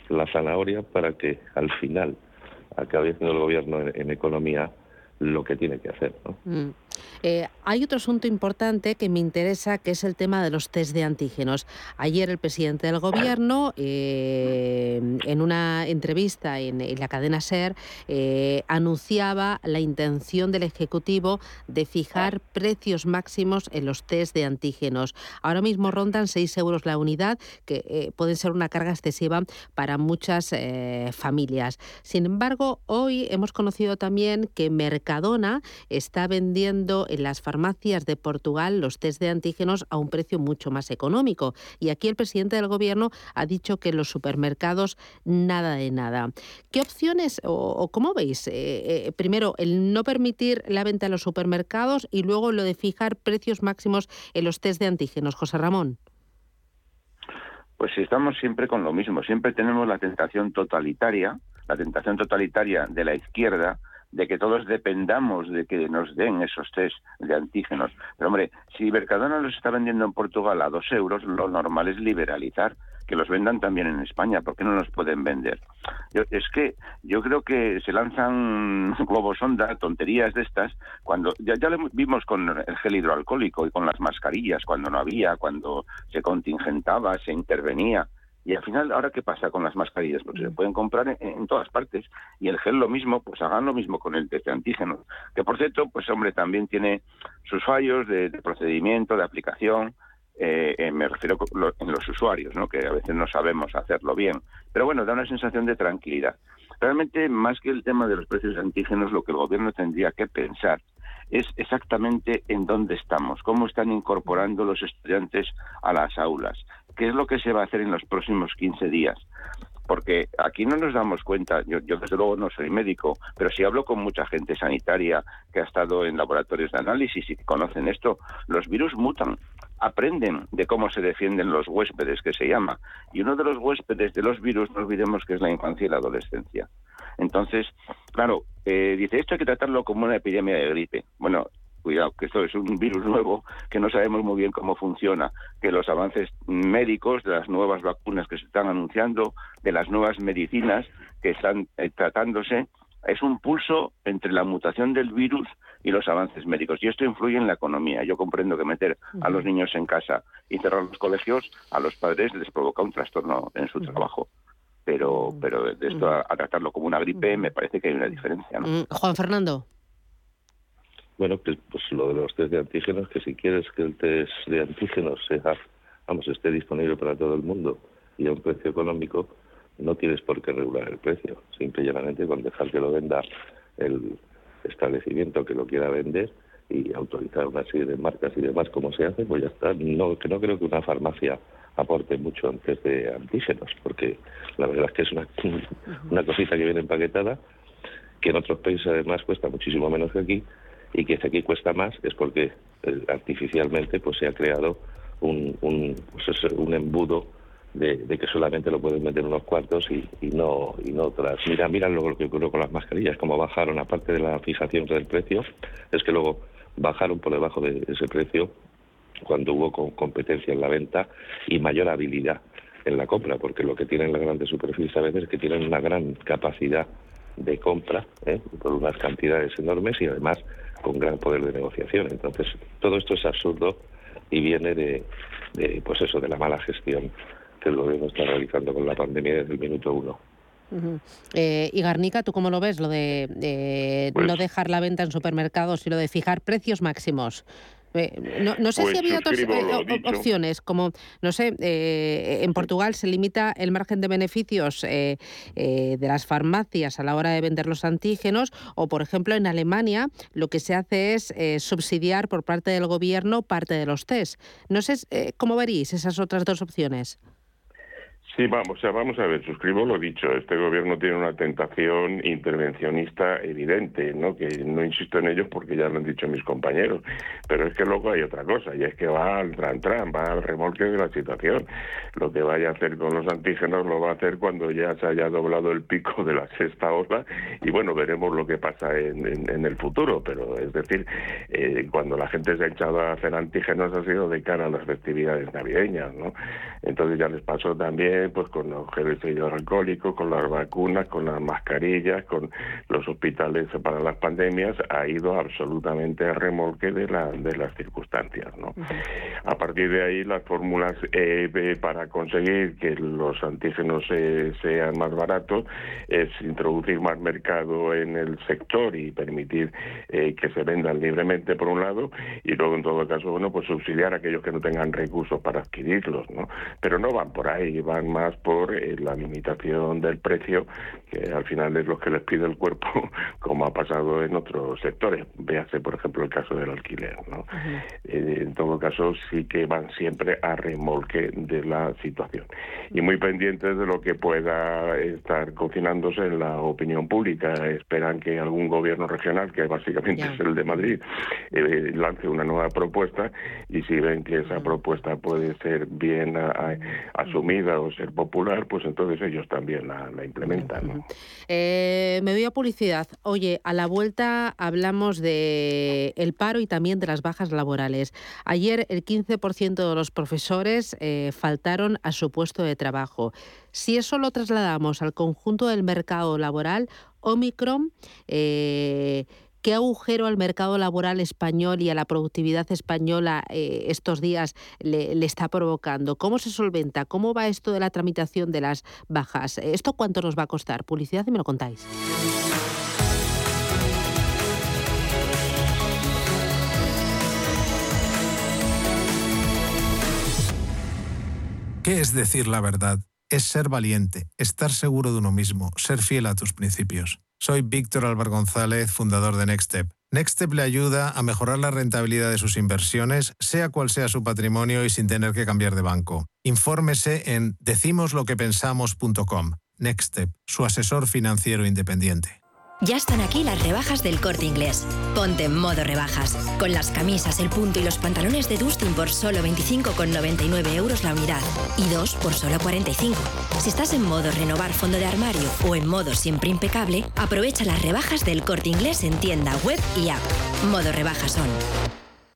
Speaker 18: la zanahoria para que al final acabe haciendo el gobierno en economía lo que tiene que hacer. ¿no? Mm.
Speaker 1: Eh, hay otro asunto importante que me interesa, que es el tema de los test de antígenos. Ayer el presidente del Gobierno, eh, en una entrevista en, la cadena SER, eh, anunciaba la intención del Ejecutivo de fijar precios máximos en los test de antígenos. Ahora mismo rondan 6 euros la unidad, que pueden ser una carga excesiva para muchas familias. Sin embargo, hoy hemos conocido también que Mercadona está vendiendo en las farmacias de Portugal los test de antígenos a un precio mucho más económico. Y aquí el presidente del Gobierno ha dicho que los supermercados nada de nada. ¿Qué opciones o, cómo veis? Eh, eh, primero, el no permitir la venta en los supermercados y luego lo de fijar precios máximos en los test de antígenos. José Ramón.
Speaker 17: Pues estamos siempre con lo mismo, siempre tenemos la tentación totalitaria, la tentación totalitaria de la izquierda de que todos dependamos de que nos den esos test de antígenos. Pero hombre, si Mercadona los está vendiendo en Portugal a dos euros, lo normal es liberalizar, que los vendan también en España, ¿por qué no los pueden vender? es que yo creo que se lanzan globos sonda, tonterías de estas, cuando ya, ya lo vimos con el gel hidroalcohólico y con las mascarillas, cuando no había, cuando se contingentaba, se intervenía. Y al final, ¿ahora qué pasa con las mascarillas? Porque se pueden comprar en, todas partes. Y el gel lo mismo, pues hagan lo mismo con el test de antígenos. Que por cierto, pues hombre, también tiene sus fallos de, procedimiento, de aplicación. Eh, eh, me refiero en los usuarios, ¿no? que a veces no sabemos hacerlo bien. Pero bueno, da una sensación de tranquilidad. Realmente, más que el tema de los precios de antígenos, lo que el gobierno tendría que pensar es exactamente en dónde estamos, cómo están incorporando los estudiantes a las aulas, qué es lo que se va a hacer en los próximos 15 días. Porque aquí no nos damos cuenta, yo, desde luego no soy médico, pero si hablo con mucha gente sanitaria que ha estado en laboratorios de análisis y conocen esto, los virus mutan, aprenden de cómo se defienden los huéspedes, que se llama. Y uno de los huéspedes de los virus, no olvidemos que es la infancia y la adolescencia. Entonces, claro, eh, dice, esto hay que tratarlo como una epidemia de gripe. Bueno, cuidado, que esto es un virus nuevo que no sabemos muy bien cómo funciona, que los avances médicos, de las nuevas vacunas que se están anunciando, de las nuevas medicinas que están eh, tratándose, es un pulso entre la mutación del virus y los avances médicos. Y esto influye en la economía. Yo comprendo que meter a los niños en casa y cerrar los colegios a los padres les provoca un trastorno en su trabajo. Pero, pero de esto a, tratarlo como una gripe me parece que hay una diferencia.
Speaker 1: Mm, Juan Fernando.
Speaker 18: Bueno, pues, pues lo de los test de antígenos, que si quieres que el test de antígenos sea, vamos, esté disponible para todo el mundo y a un precio económico, no tienes por qué regular el precio. Simple y llanamente con dejar que lo venda el establecimiento que lo quiera vender y autorizar una serie de marcas y demás como se hace, pues ya está. No, que no creo que una farmacia aporte mucho antes de antígenos, porque la verdad es que es una, una cosita que viene empaquetada, que en otros países además cuesta muchísimo menos que aquí, y que si aquí cuesta más es porque eh, artificialmente pues se ha creado un, un, pues un embudo de, que solamente lo pueden meter unos cuartos y, no y no otras. Mira, mira lo que ocurrió con las mascarillas, como bajaron, aparte de la fijación del precio, es que luego bajaron por debajo de ese precio cuando hubo competencia en la venta y mayor habilidad en la compra, porque lo que tienen las grandes superficies a veces es que tienen una gran capacidad de compra ¿eh? por unas cantidades enormes y además con gran poder de negociación. Entonces, todo esto es absurdo y viene de, de pues eso, de la mala gestión que el gobierno está realizando con la pandemia desde el minuto uno.
Speaker 1: Eh, y Garnica, ¿tú cómo lo ves? Lo de no pues dejar la venta en supermercados y lo de fijar precios máximos. Eh, no, sé si pues había otras eh, opciones, como, no sé, en Portugal se limita el margen de beneficios de las farmacias a la hora de vender los antígenos, o por ejemplo en Alemania lo que se hace es subsidiar por parte del gobierno parte de los test. No sé cómo veréis esas otras dos opciones.
Speaker 16: Sí, vamos, vamos a ver, suscribo lo dicho. Este gobierno tiene una tentación intervencionista evidente, ¿no? Que no insisto en ello porque ya lo han dicho mis compañeros. Pero es que luego hay otra cosa, y es que va al tran tran, va al remolque de la situación. Lo que vaya a hacer con los antígenos lo va a hacer cuando ya se haya doblado el pico de la sexta ola, y bueno, veremos lo que pasa en, en, el futuro. Pero es decir, eh, cuando la gente se ha echado a hacer antígenos ha sido de cara a las festividades navideñas, ¿no? Entonces ya les pasó también pues con los geles hidroalcohólicos, con las vacunas, con las mascarillas, con los hospitales para las pandemias, ha ido absolutamente a remolque de, la, de las circunstancias. ¿no? A partir de ahí, las fórmulas eh, para conseguir que los antígenos eh, sean más baratos es introducir más mercado en el sector y permitir eh, que se vendan libremente, por un lado, y luego, en todo caso, bueno, pues subsidiar a aquellos que no tengan recursos para adquirirlos. ¿no? Pero no van por ahí, van por eh, la limitación del precio, que al final es lo que les pide el cuerpo, como ha pasado en otros sectores. Véase, por ejemplo, el caso del alquiler. ¿no? Eh, en todo caso, sí que van siempre a remolque de la situación. Y muy pendientes de lo que pueda estar cocinándose en la opinión pública. Esperan que algún gobierno regional, que básicamente es el de Madrid, eh, lance una nueva propuesta y si ven que esa propuesta puede ser bien asumida o popular, pues entonces ellos también la, implementan.
Speaker 1: Eh, me voy a publicidad. Oye, a la vuelta hablamos de el paro y también de las bajas laborales. Ayer el 15% de los profesores eh, faltaron a su puesto de trabajo. Si eso lo trasladamos al conjunto del mercado laboral, Omicron eh, ¿Qué agujero al mercado laboral español y a la productividad española eh, estos días le, está provocando? ¿Cómo se solventa? ¿Cómo va esto de la tramitación de las bajas? ¿Esto cuánto nos va a costar? Publicidad y me lo contáis.
Speaker 19: ¿Qué es decir la verdad? Es ser valiente, estar seguro de uno mismo, ser fiel a tus principios. Soy Víctor Álvaro González, fundador de Nextstep. Nextstep le ayuda a mejorar la rentabilidad de sus inversiones, sea cual sea su patrimonio y sin tener que cambiar de banco. Infórmese en decimosloquepensamos.com. Nextstep, su asesor financiero independiente.
Speaker 10: Ya están aquí las rebajas del corte inglés. Ponte en modo rebajas. Con las camisas, el punto y los pantalones de Dustin por solo 25,99 euros la unidad. Y dos por solo 45. Si estás en modo renovar fondo de armario o en modo siempre impecable, aprovecha las rebajas del corte inglés en tienda, web y app. Modo rebajas on.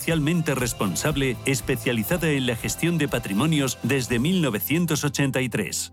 Speaker 2: socialmente responsable especializada en la gestión de patrimonios desde 1983.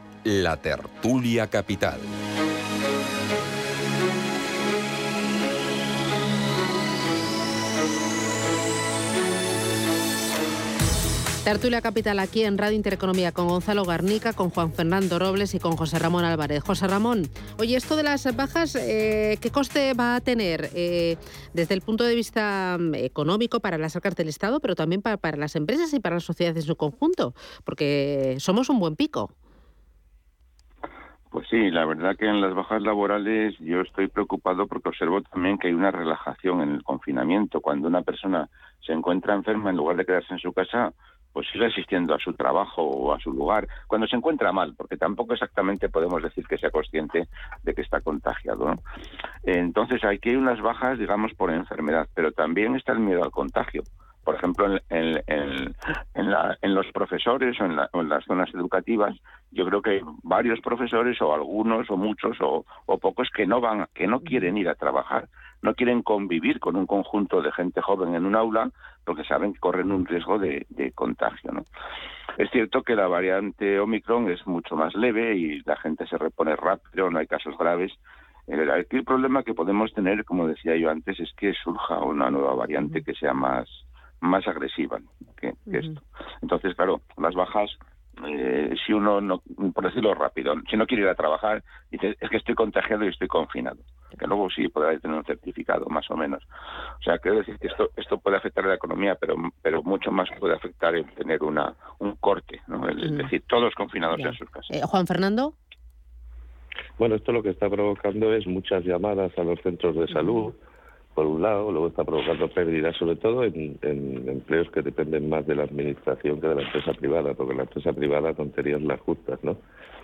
Speaker 20: la tertulia capital.
Speaker 1: Tertulia Capital aquí en Radio Intereconomía con Gonzalo Garnica, con Juan Fernando Robles y con José Ramón Álvarez. José Ramón, oye, esto de las bajas, eh, ¿qué coste va a tener eh, desde el punto de vista mm, económico para las arcas del Estado, pero también para, para las empresas y para la sociedad en su conjunto? Porque somos un buen pico.
Speaker 17: Pues sí, la verdad que en las bajas laborales yo estoy preocupado porque observo también que hay una relajación en el confinamiento. Cuando una persona se encuentra enferma, en lugar de quedarse en su casa, pues sigue asistiendo a su trabajo o a su lugar, cuando se encuentra mal, porque tampoco exactamente podemos decir que sea consciente de que está contagiado. Entonces hay que ir unas bajas, digamos, por enfermedad, pero también está el miedo al contagio por ejemplo, en, en, los profesores o, en, las zonas educativas, yo creo que hay varios profesores o algunos o muchos o, pocos que no van, que no quieren ir a trabajar, no quieren convivir con un conjunto de gente joven en un aula porque saben que corren un riesgo de, contagio. ¿no? Es cierto que la variante Omicron es mucho más leve y la gente se repone rápido, no hay casos graves, el, problema que podemos tener, como decía yo antes, es que surja una nueva variante que sea más, más agresiva que, esto. Entonces, claro, las bajas, eh, si uno, no, por decirlo rápido, si no quiere ir a trabajar, dice, es que estoy contagiado y estoy confinado. Que luego sí podrá tener un certificado, más o menos. O sea, quiero decir que esto, esto puede afectar a la economía, pero, pero mucho más puede afectar en tener una, un corte, ¿no? Es decir, todos confinados en sus casas.
Speaker 1: Eh, Juan Fernando.
Speaker 18: Bueno, esto lo que está provocando es muchas llamadas a los centros de salud por un lado, luego está provocando pérdidas, sobre todo en, empleos que dependen más de la administración que de la empresa privada, porque la empresa privada tonterías las justas, ¿no?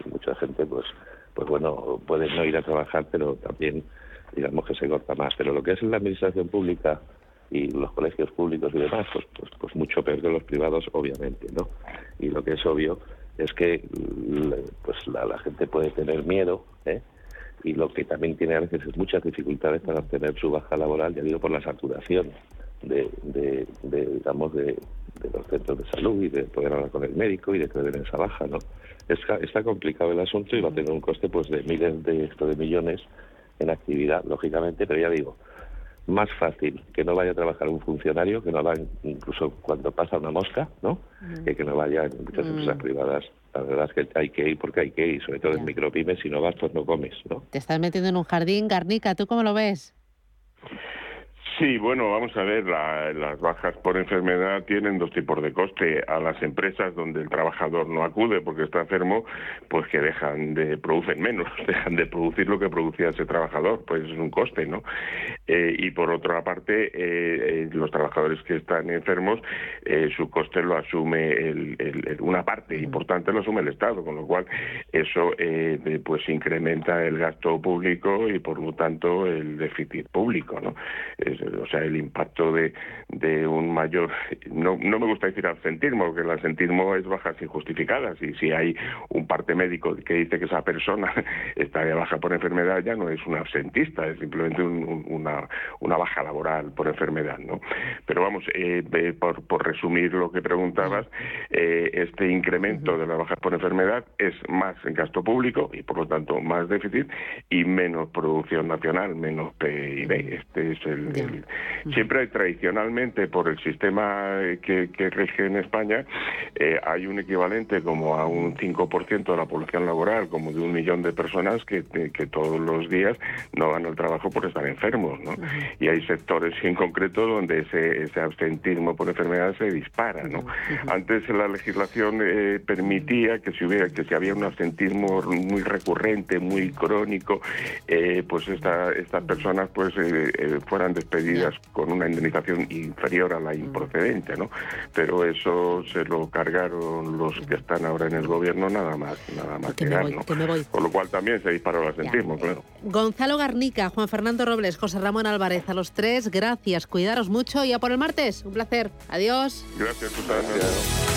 Speaker 18: Y mucha gente, pues, pues bueno, puede no ir a trabajar, pero también, digamos que se corta más. Pero lo que es la administración pública y los colegios públicos y demás, pues, pues, pues mucho peor que los privados, obviamente, ¿no? Y lo que es obvio es que pues la, la gente puede tener miedo, ¿eh? Y lo que también tiene a veces es muchas dificultades para obtener su baja laboral, ya digo, por la saturación de, de, digamos, de, los centros de salud y de poder hablar con el médico y de tener esa baja, ¿no? Está, está complicado el asunto y va a tener un coste pues de miles de, esto de millones en actividad, lógicamente, pero ya digo, más fácil que no vaya a trabajar un funcionario, que no va incluso cuando pasa una mosca, ¿no? Que que no vaya en muchas empresas privadas la verdad es que hay que ir porque hay que ir, sobre todo en micropymes, si no vas, pues no comes, ¿no?
Speaker 1: Te estás metiendo en un jardín, Garnica, ¿tú cómo lo ves?
Speaker 16: Sí, bueno, vamos a ver, las bajas por enfermedad tienen dos tipos de coste. A las empresas donde el trabajador no acude porque está enfermo, pues que dejan de producir menos, dejan de producir lo que producía ese trabajador, pues es un coste, ¿no? Eh, y por otra parte, eh, eh, los trabajadores que están enfermos, su coste lo asume el, una parte, importante lo asume el Estado, con lo cual eso pues incrementa el gasto público y por lo tanto el déficit público, ¿no? O sea, el impacto de, de un mayor, no, no me gusta decir absentismo, porque el absentismo es bajas injustificadas y si hay un parte médico que dice que esa persona está de baja por enfermedad, ya no es un absentista, es simplemente una, una baja laboral por enfermedad, ¿no? Pero vamos, eh, por, por resumir lo que preguntabas, eh, este incremento de las bajas por enfermedad es más gasto público y por lo tanto más déficit y menos producción nacional, menos PIB. Este es el Siempre tradicionalmente, por el sistema que, rige en España, eh, hay un equivalente como a un 5% de la población laboral, como de un millón de personas que, que todos los días no van al trabajo por estar enfermos. ¿no? Y hay sectores en concreto donde ese, ese absentismo por enfermedad se dispara. ¿no? Antes la legislación eh, permitía que si, hubiera, que si había un absentismo muy recurrente, muy crónico, eh, pues esta, estas personas pues eh, fueran despedidas con una indemnización inferior a la improcedente. ¿no? Pero eso se lo cargaron los que están ahora en el gobierno nada más, nada más que, ¿no? Con lo cual también se disparó el absentismo, claro.
Speaker 1: Gonzalo Garnica, Juan Fernando Robles, José Ramón Álvarez, a los tres, gracias, cuidaros mucho y a por el martes. Un placer. Adiós.
Speaker 16: Gracias, Susana.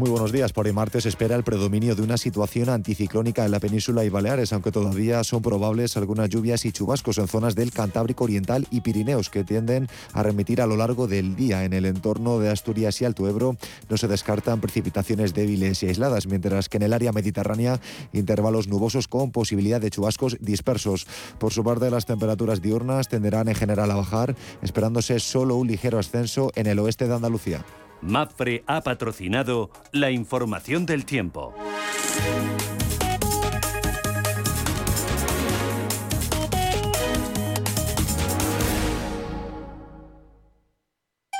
Speaker 7: Muy buenos días. Por el martes espera el predominio de una situación anticiclónica en la península y Baleares, aunque todavía son probables algunas lluvias y chubascos en zonas del Cantábrico Oriental y Pirineos que tienden a remitir a lo largo del día. En el entorno de Asturias y Alto Ebro no se descartan precipitaciones débiles y aisladas, mientras que en el área mediterránea intervalos nubosos con posibilidad de chubascos dispersos. Por su parte, las temperaturas diurnas tenderán en general a bajar, esperándose solo un ligero ascenso en el oeste de Andalucía.
Speaker 2: MAFRE ha patrocinado la información del tiempo.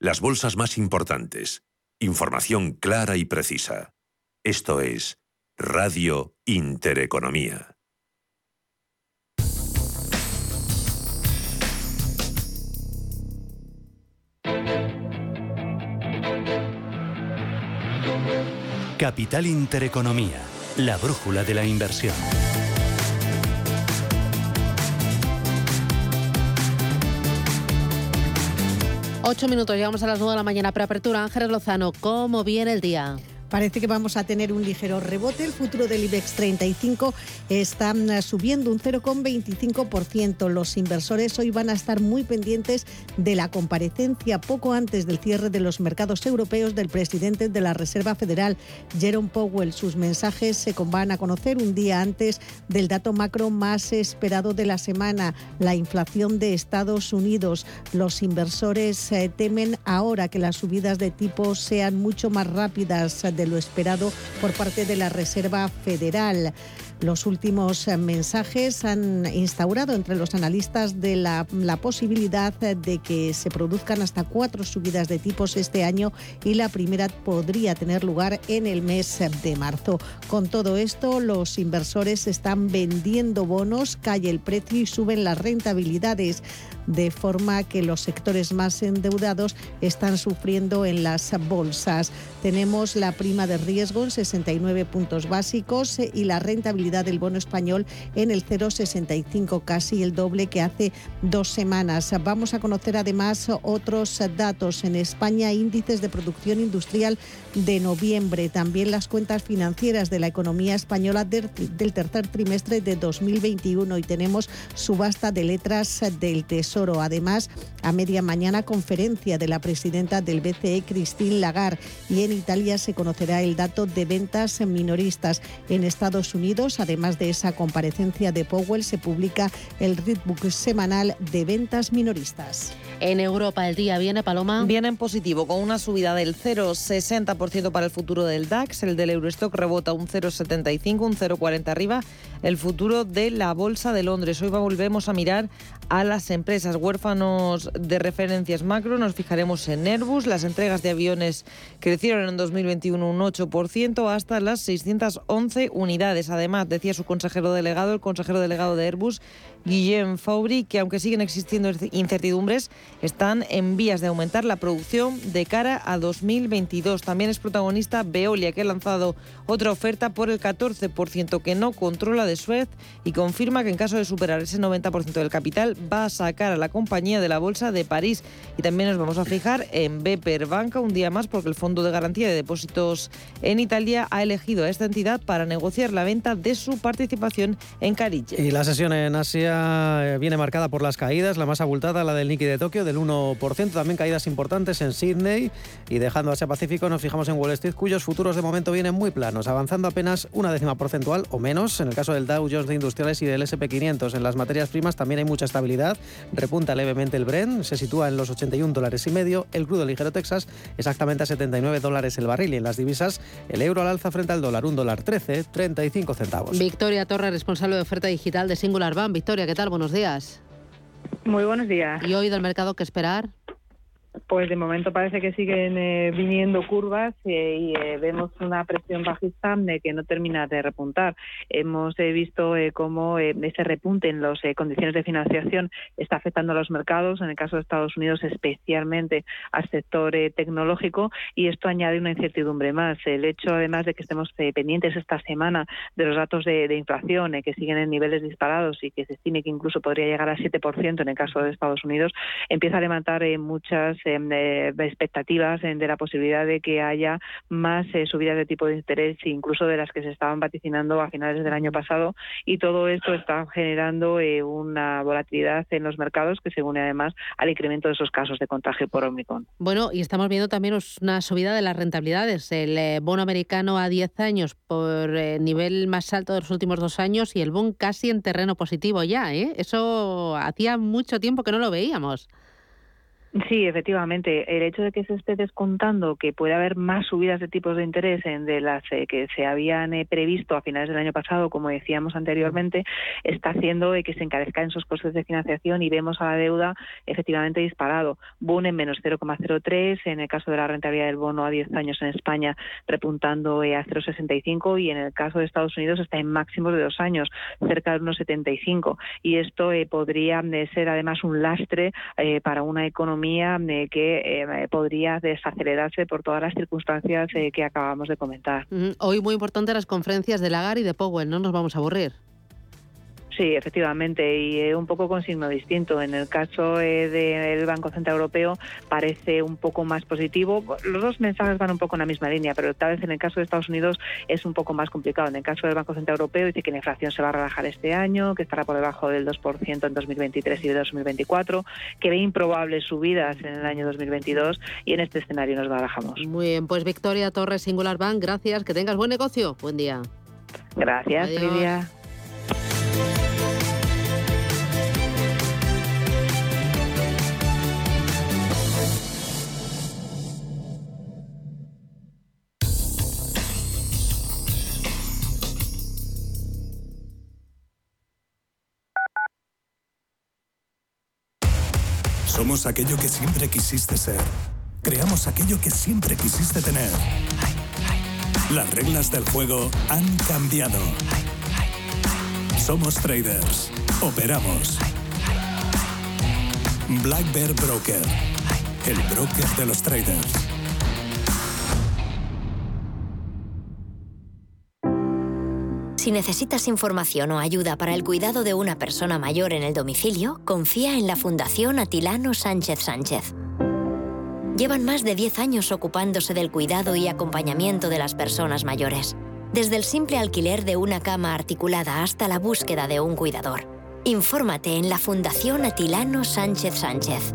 Speaker 21: las bolsas más importantes. Información clara y precisa. Esto es Radio Intereconomía.
Speaker 2: Capital Intereconomía, la brújula de la inversión.
Speaker 1: Ocho minutos, llegamos a las nueve de la mañana. Preapertura, Ángeles Lozano, ¿cómo viene el día?
Speaker 22: Parece que vamos a tener un ligero rebote. El futuro del IBEX 35 está mm, subiendo un 0,25%. Los inversores hoy van a estar muy pendientes de la comparecencia poco antes del cierre de los mercados europeos del presidente de la Reserva Federal, Jerome Powell. Sus mensajes se van a conocer un día antes del dato macro más esperado de la semana, la inflación de Estados Unidos. Los inversores eh, temen ahora que las subidas de tipos sean mucho más rápidas de lo esperado por parte de la Reserva Federal. Los últimos eh, mensajes han instaurado entre los analistas de la, posibilidad de que se produzcan hasta cuatro subidas de tipos este año y la primera podría tener lugar en el mes de marzo. Con todo esto, los inversores están vendiendo bonos, cae el precio y suben las rentabilidades de forma que los sectores más endeudados están sufriendo en las bolsas. Tenemos la prima de riesgo en 69 puntos básicos y la rentabilidad del bono español en el 0,65, casi el doble que hace dos semanas. Vamos a conocer además otros datos en España, índices de producción industrial de noviembre, también las cuentas financieras de la economía española del, tercer trimestre de 2021 y tenemos subasta de letras del Tesoro. Además, a media mañana conferencia de la presidenta del BCE, Christine Lagarde, y en Italia se conocerá el dato de ventas minoristas. En Estados Unidos, además de esa comparecencia de Powell, se publica el Readbook semanal de ventas minoristas.
Speaker 1: En Europa el día viene, Paloma.
Speaker 23: Viene en positivo, con una subida del 0,60% para el futuro del DAX, el del Eurostock rebota un 0,75, un 0,40 arriba, el futuro de la Bolsa de Londres. Hoy volvemos a mirar a las empresas huérfanos de referencias macro. Nos fijaremos en Airbus. Las entregas de aviones crecieron en 2021 un 8% hasta las 611 unidades. Además, decía su consejero delegado, el consejero delegado de Airbus, Guillaume Faubry, que aunque siguen existiendo incertidumbres, están en vías de aumentar la producción de cara a 2022. También es protagonista Veolia, que ha lanzado otra oferta por el 14% que no controla de Suez y confirma que en caso de superar ese 90% del capital va a sacar a la compañía de la Bolsa de París. Y también nos vamos a fijar en Beper Banca un día más porque el Fondo de Garantía de Depósitos en Italia ha elegido a esta entidad para negociar la venta de su participación en Carige.
Speaker 24: Y la sesión en Asia eh, viene marcada por las caídas, la más abultada, la del Nikkei de Tokio, del 1%, también caídas importantes en Sydney y dejando Asia Pacífico nos fijamos en Wall Street, cuyos futuros de momento vienen muy planos, avanzando apenas una décima porcentual o menos en el caso del Dow Jones de Industriales y del SP500. En las materias primas también hay mucha estabilidad, repunta levemente el Brent, se sitúa en los 81 dólares y medio, el crudo ligero Texas exactamente a 79 dólares el barril y en las divisas el euro al alza frente al dólar, un dólar 13, 35 centavos.
Speaker 1: Victoria Torre, responsable de oferta digital de Singular Bank. Victoria, ¿qué tal? Buenos días.
Speaker 25: Muy buenos días.
Speaker 1: ¿Y hoy del mercado qué esperar?
Speaker 25: Pues de momento parece que siguen eh, viniendo curvas eh, y eh, vemos una presión bajista que no termina de repuntar. Hemos visto cómo ese repunte en las condiciones de financiación está afectando a los mercados, en el caso de Estados Unidos especialmente al sector tecnológico, y esto añade una incertidumbre más. El hecho, además, de que estemos pendientes esta semana de los datos de, inflación que siguen en niveles disparados y que se estime que incluso podría llegar al 7% en el caso de Estados Unidos, empieza a levantar muchas eh, expectativas de la posibilidad de que haya más eh, subidas de tipo de interés, incluso de las que se estaban vaticinando a finales del año pasado. Y todo esto está generando eh, una volatilidad en los mercados que se une además al incremento de esos casos de contagio por Omicron.
Speaker 1: Bueno, y estamos viendo también una subida de las rentabilidades. El bono americano a 10 años por nivel más alto de los últimos dos años y el bono casi en terreno positivo ya. Eso hacía mucho tiempo que no lo veíamos.
Speaker 25: Sí, efectivamente. El hecho de que se esté descontando que puede haber más subidas de tipos de interés en de las eh, que se habían eh, previsto a finales del año pasado, como decíamos anteriormente, está haciendo que se encarezcan esos costes de financiación y vemos a la deuda efectivamente disparado. Boom en menos 0,03, en el caso de la rentabilidad del bono a 10 años en España repuntando eh, a 0,65 y en el caso de Estados Unidos está en máximos de dos años, cerca de 1,75. Y esto podría ser además un lastre para una economía eh, que eh, podría desacelerarse por todas las circunstancias eh, que acabamos de comentar.
Speaker 1: Hoy muy importante las conferencias de Lagar y de Powell, no nos vamos a aburrir.
Speaker 25: Sí, efectivamente, y eh, un poco con signo distinto. En el caso eh, del Banco Central Europeo parece un poco más positivo. Los dos mensajes van un poco en la misma línea, pero tal vez en el caso de Estados Unidos es un poco más complicado. En el caso del Banco Central Europeo dice que la inflación se va a relajar este año, que estará por debajo del 2% en 2023 y 2024, que ve improbables subidas en el año 2022 y en este escenario nos barajamos.
Speaker 1: Muy bien, pues Victoria Torres, Singular Bank, gracias, que tengas buen negocio. Buen día.
Speaker 25: Gracias, Lidia.
Speaker 26: Somos aquello que siempre quisiste ser. Creamos aquello que siempre quisiste tener. Las reglas del juego han cambiado. Somos traders. Operamos. Black Bear Broker. El broker de los traders.
Speaker 10: Si necesitas información o ayuda para el cuidado de una persona mayor en el domicilio, confía en la Fundación Atilano Sánchez Sánchez. Llevan más de 10 años ocupándose del cuidado y acompañamiento de las personas mayores, desde el simple alquiler de una cama articulada hasta la búsqueda de un cuidador. Infórmate en la Fundación Atilano Sánchez Sánchez.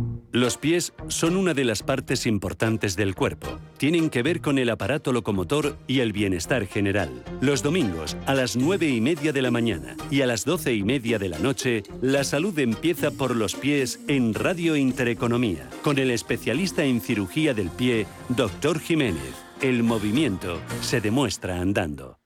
Speaker 2: Los pies son una de las partes importantes del cuerpo. Tienen que ver con el aparato locomotor y el bienestar general. Los domingos, a las 9 y media de la mañana y a las 12 y media de la noche, la salud empieza por los pies en Radio Intereconomía, con el especialista en cirugía del pie, Dr. Jiménez. El movimiento se demuestra andando.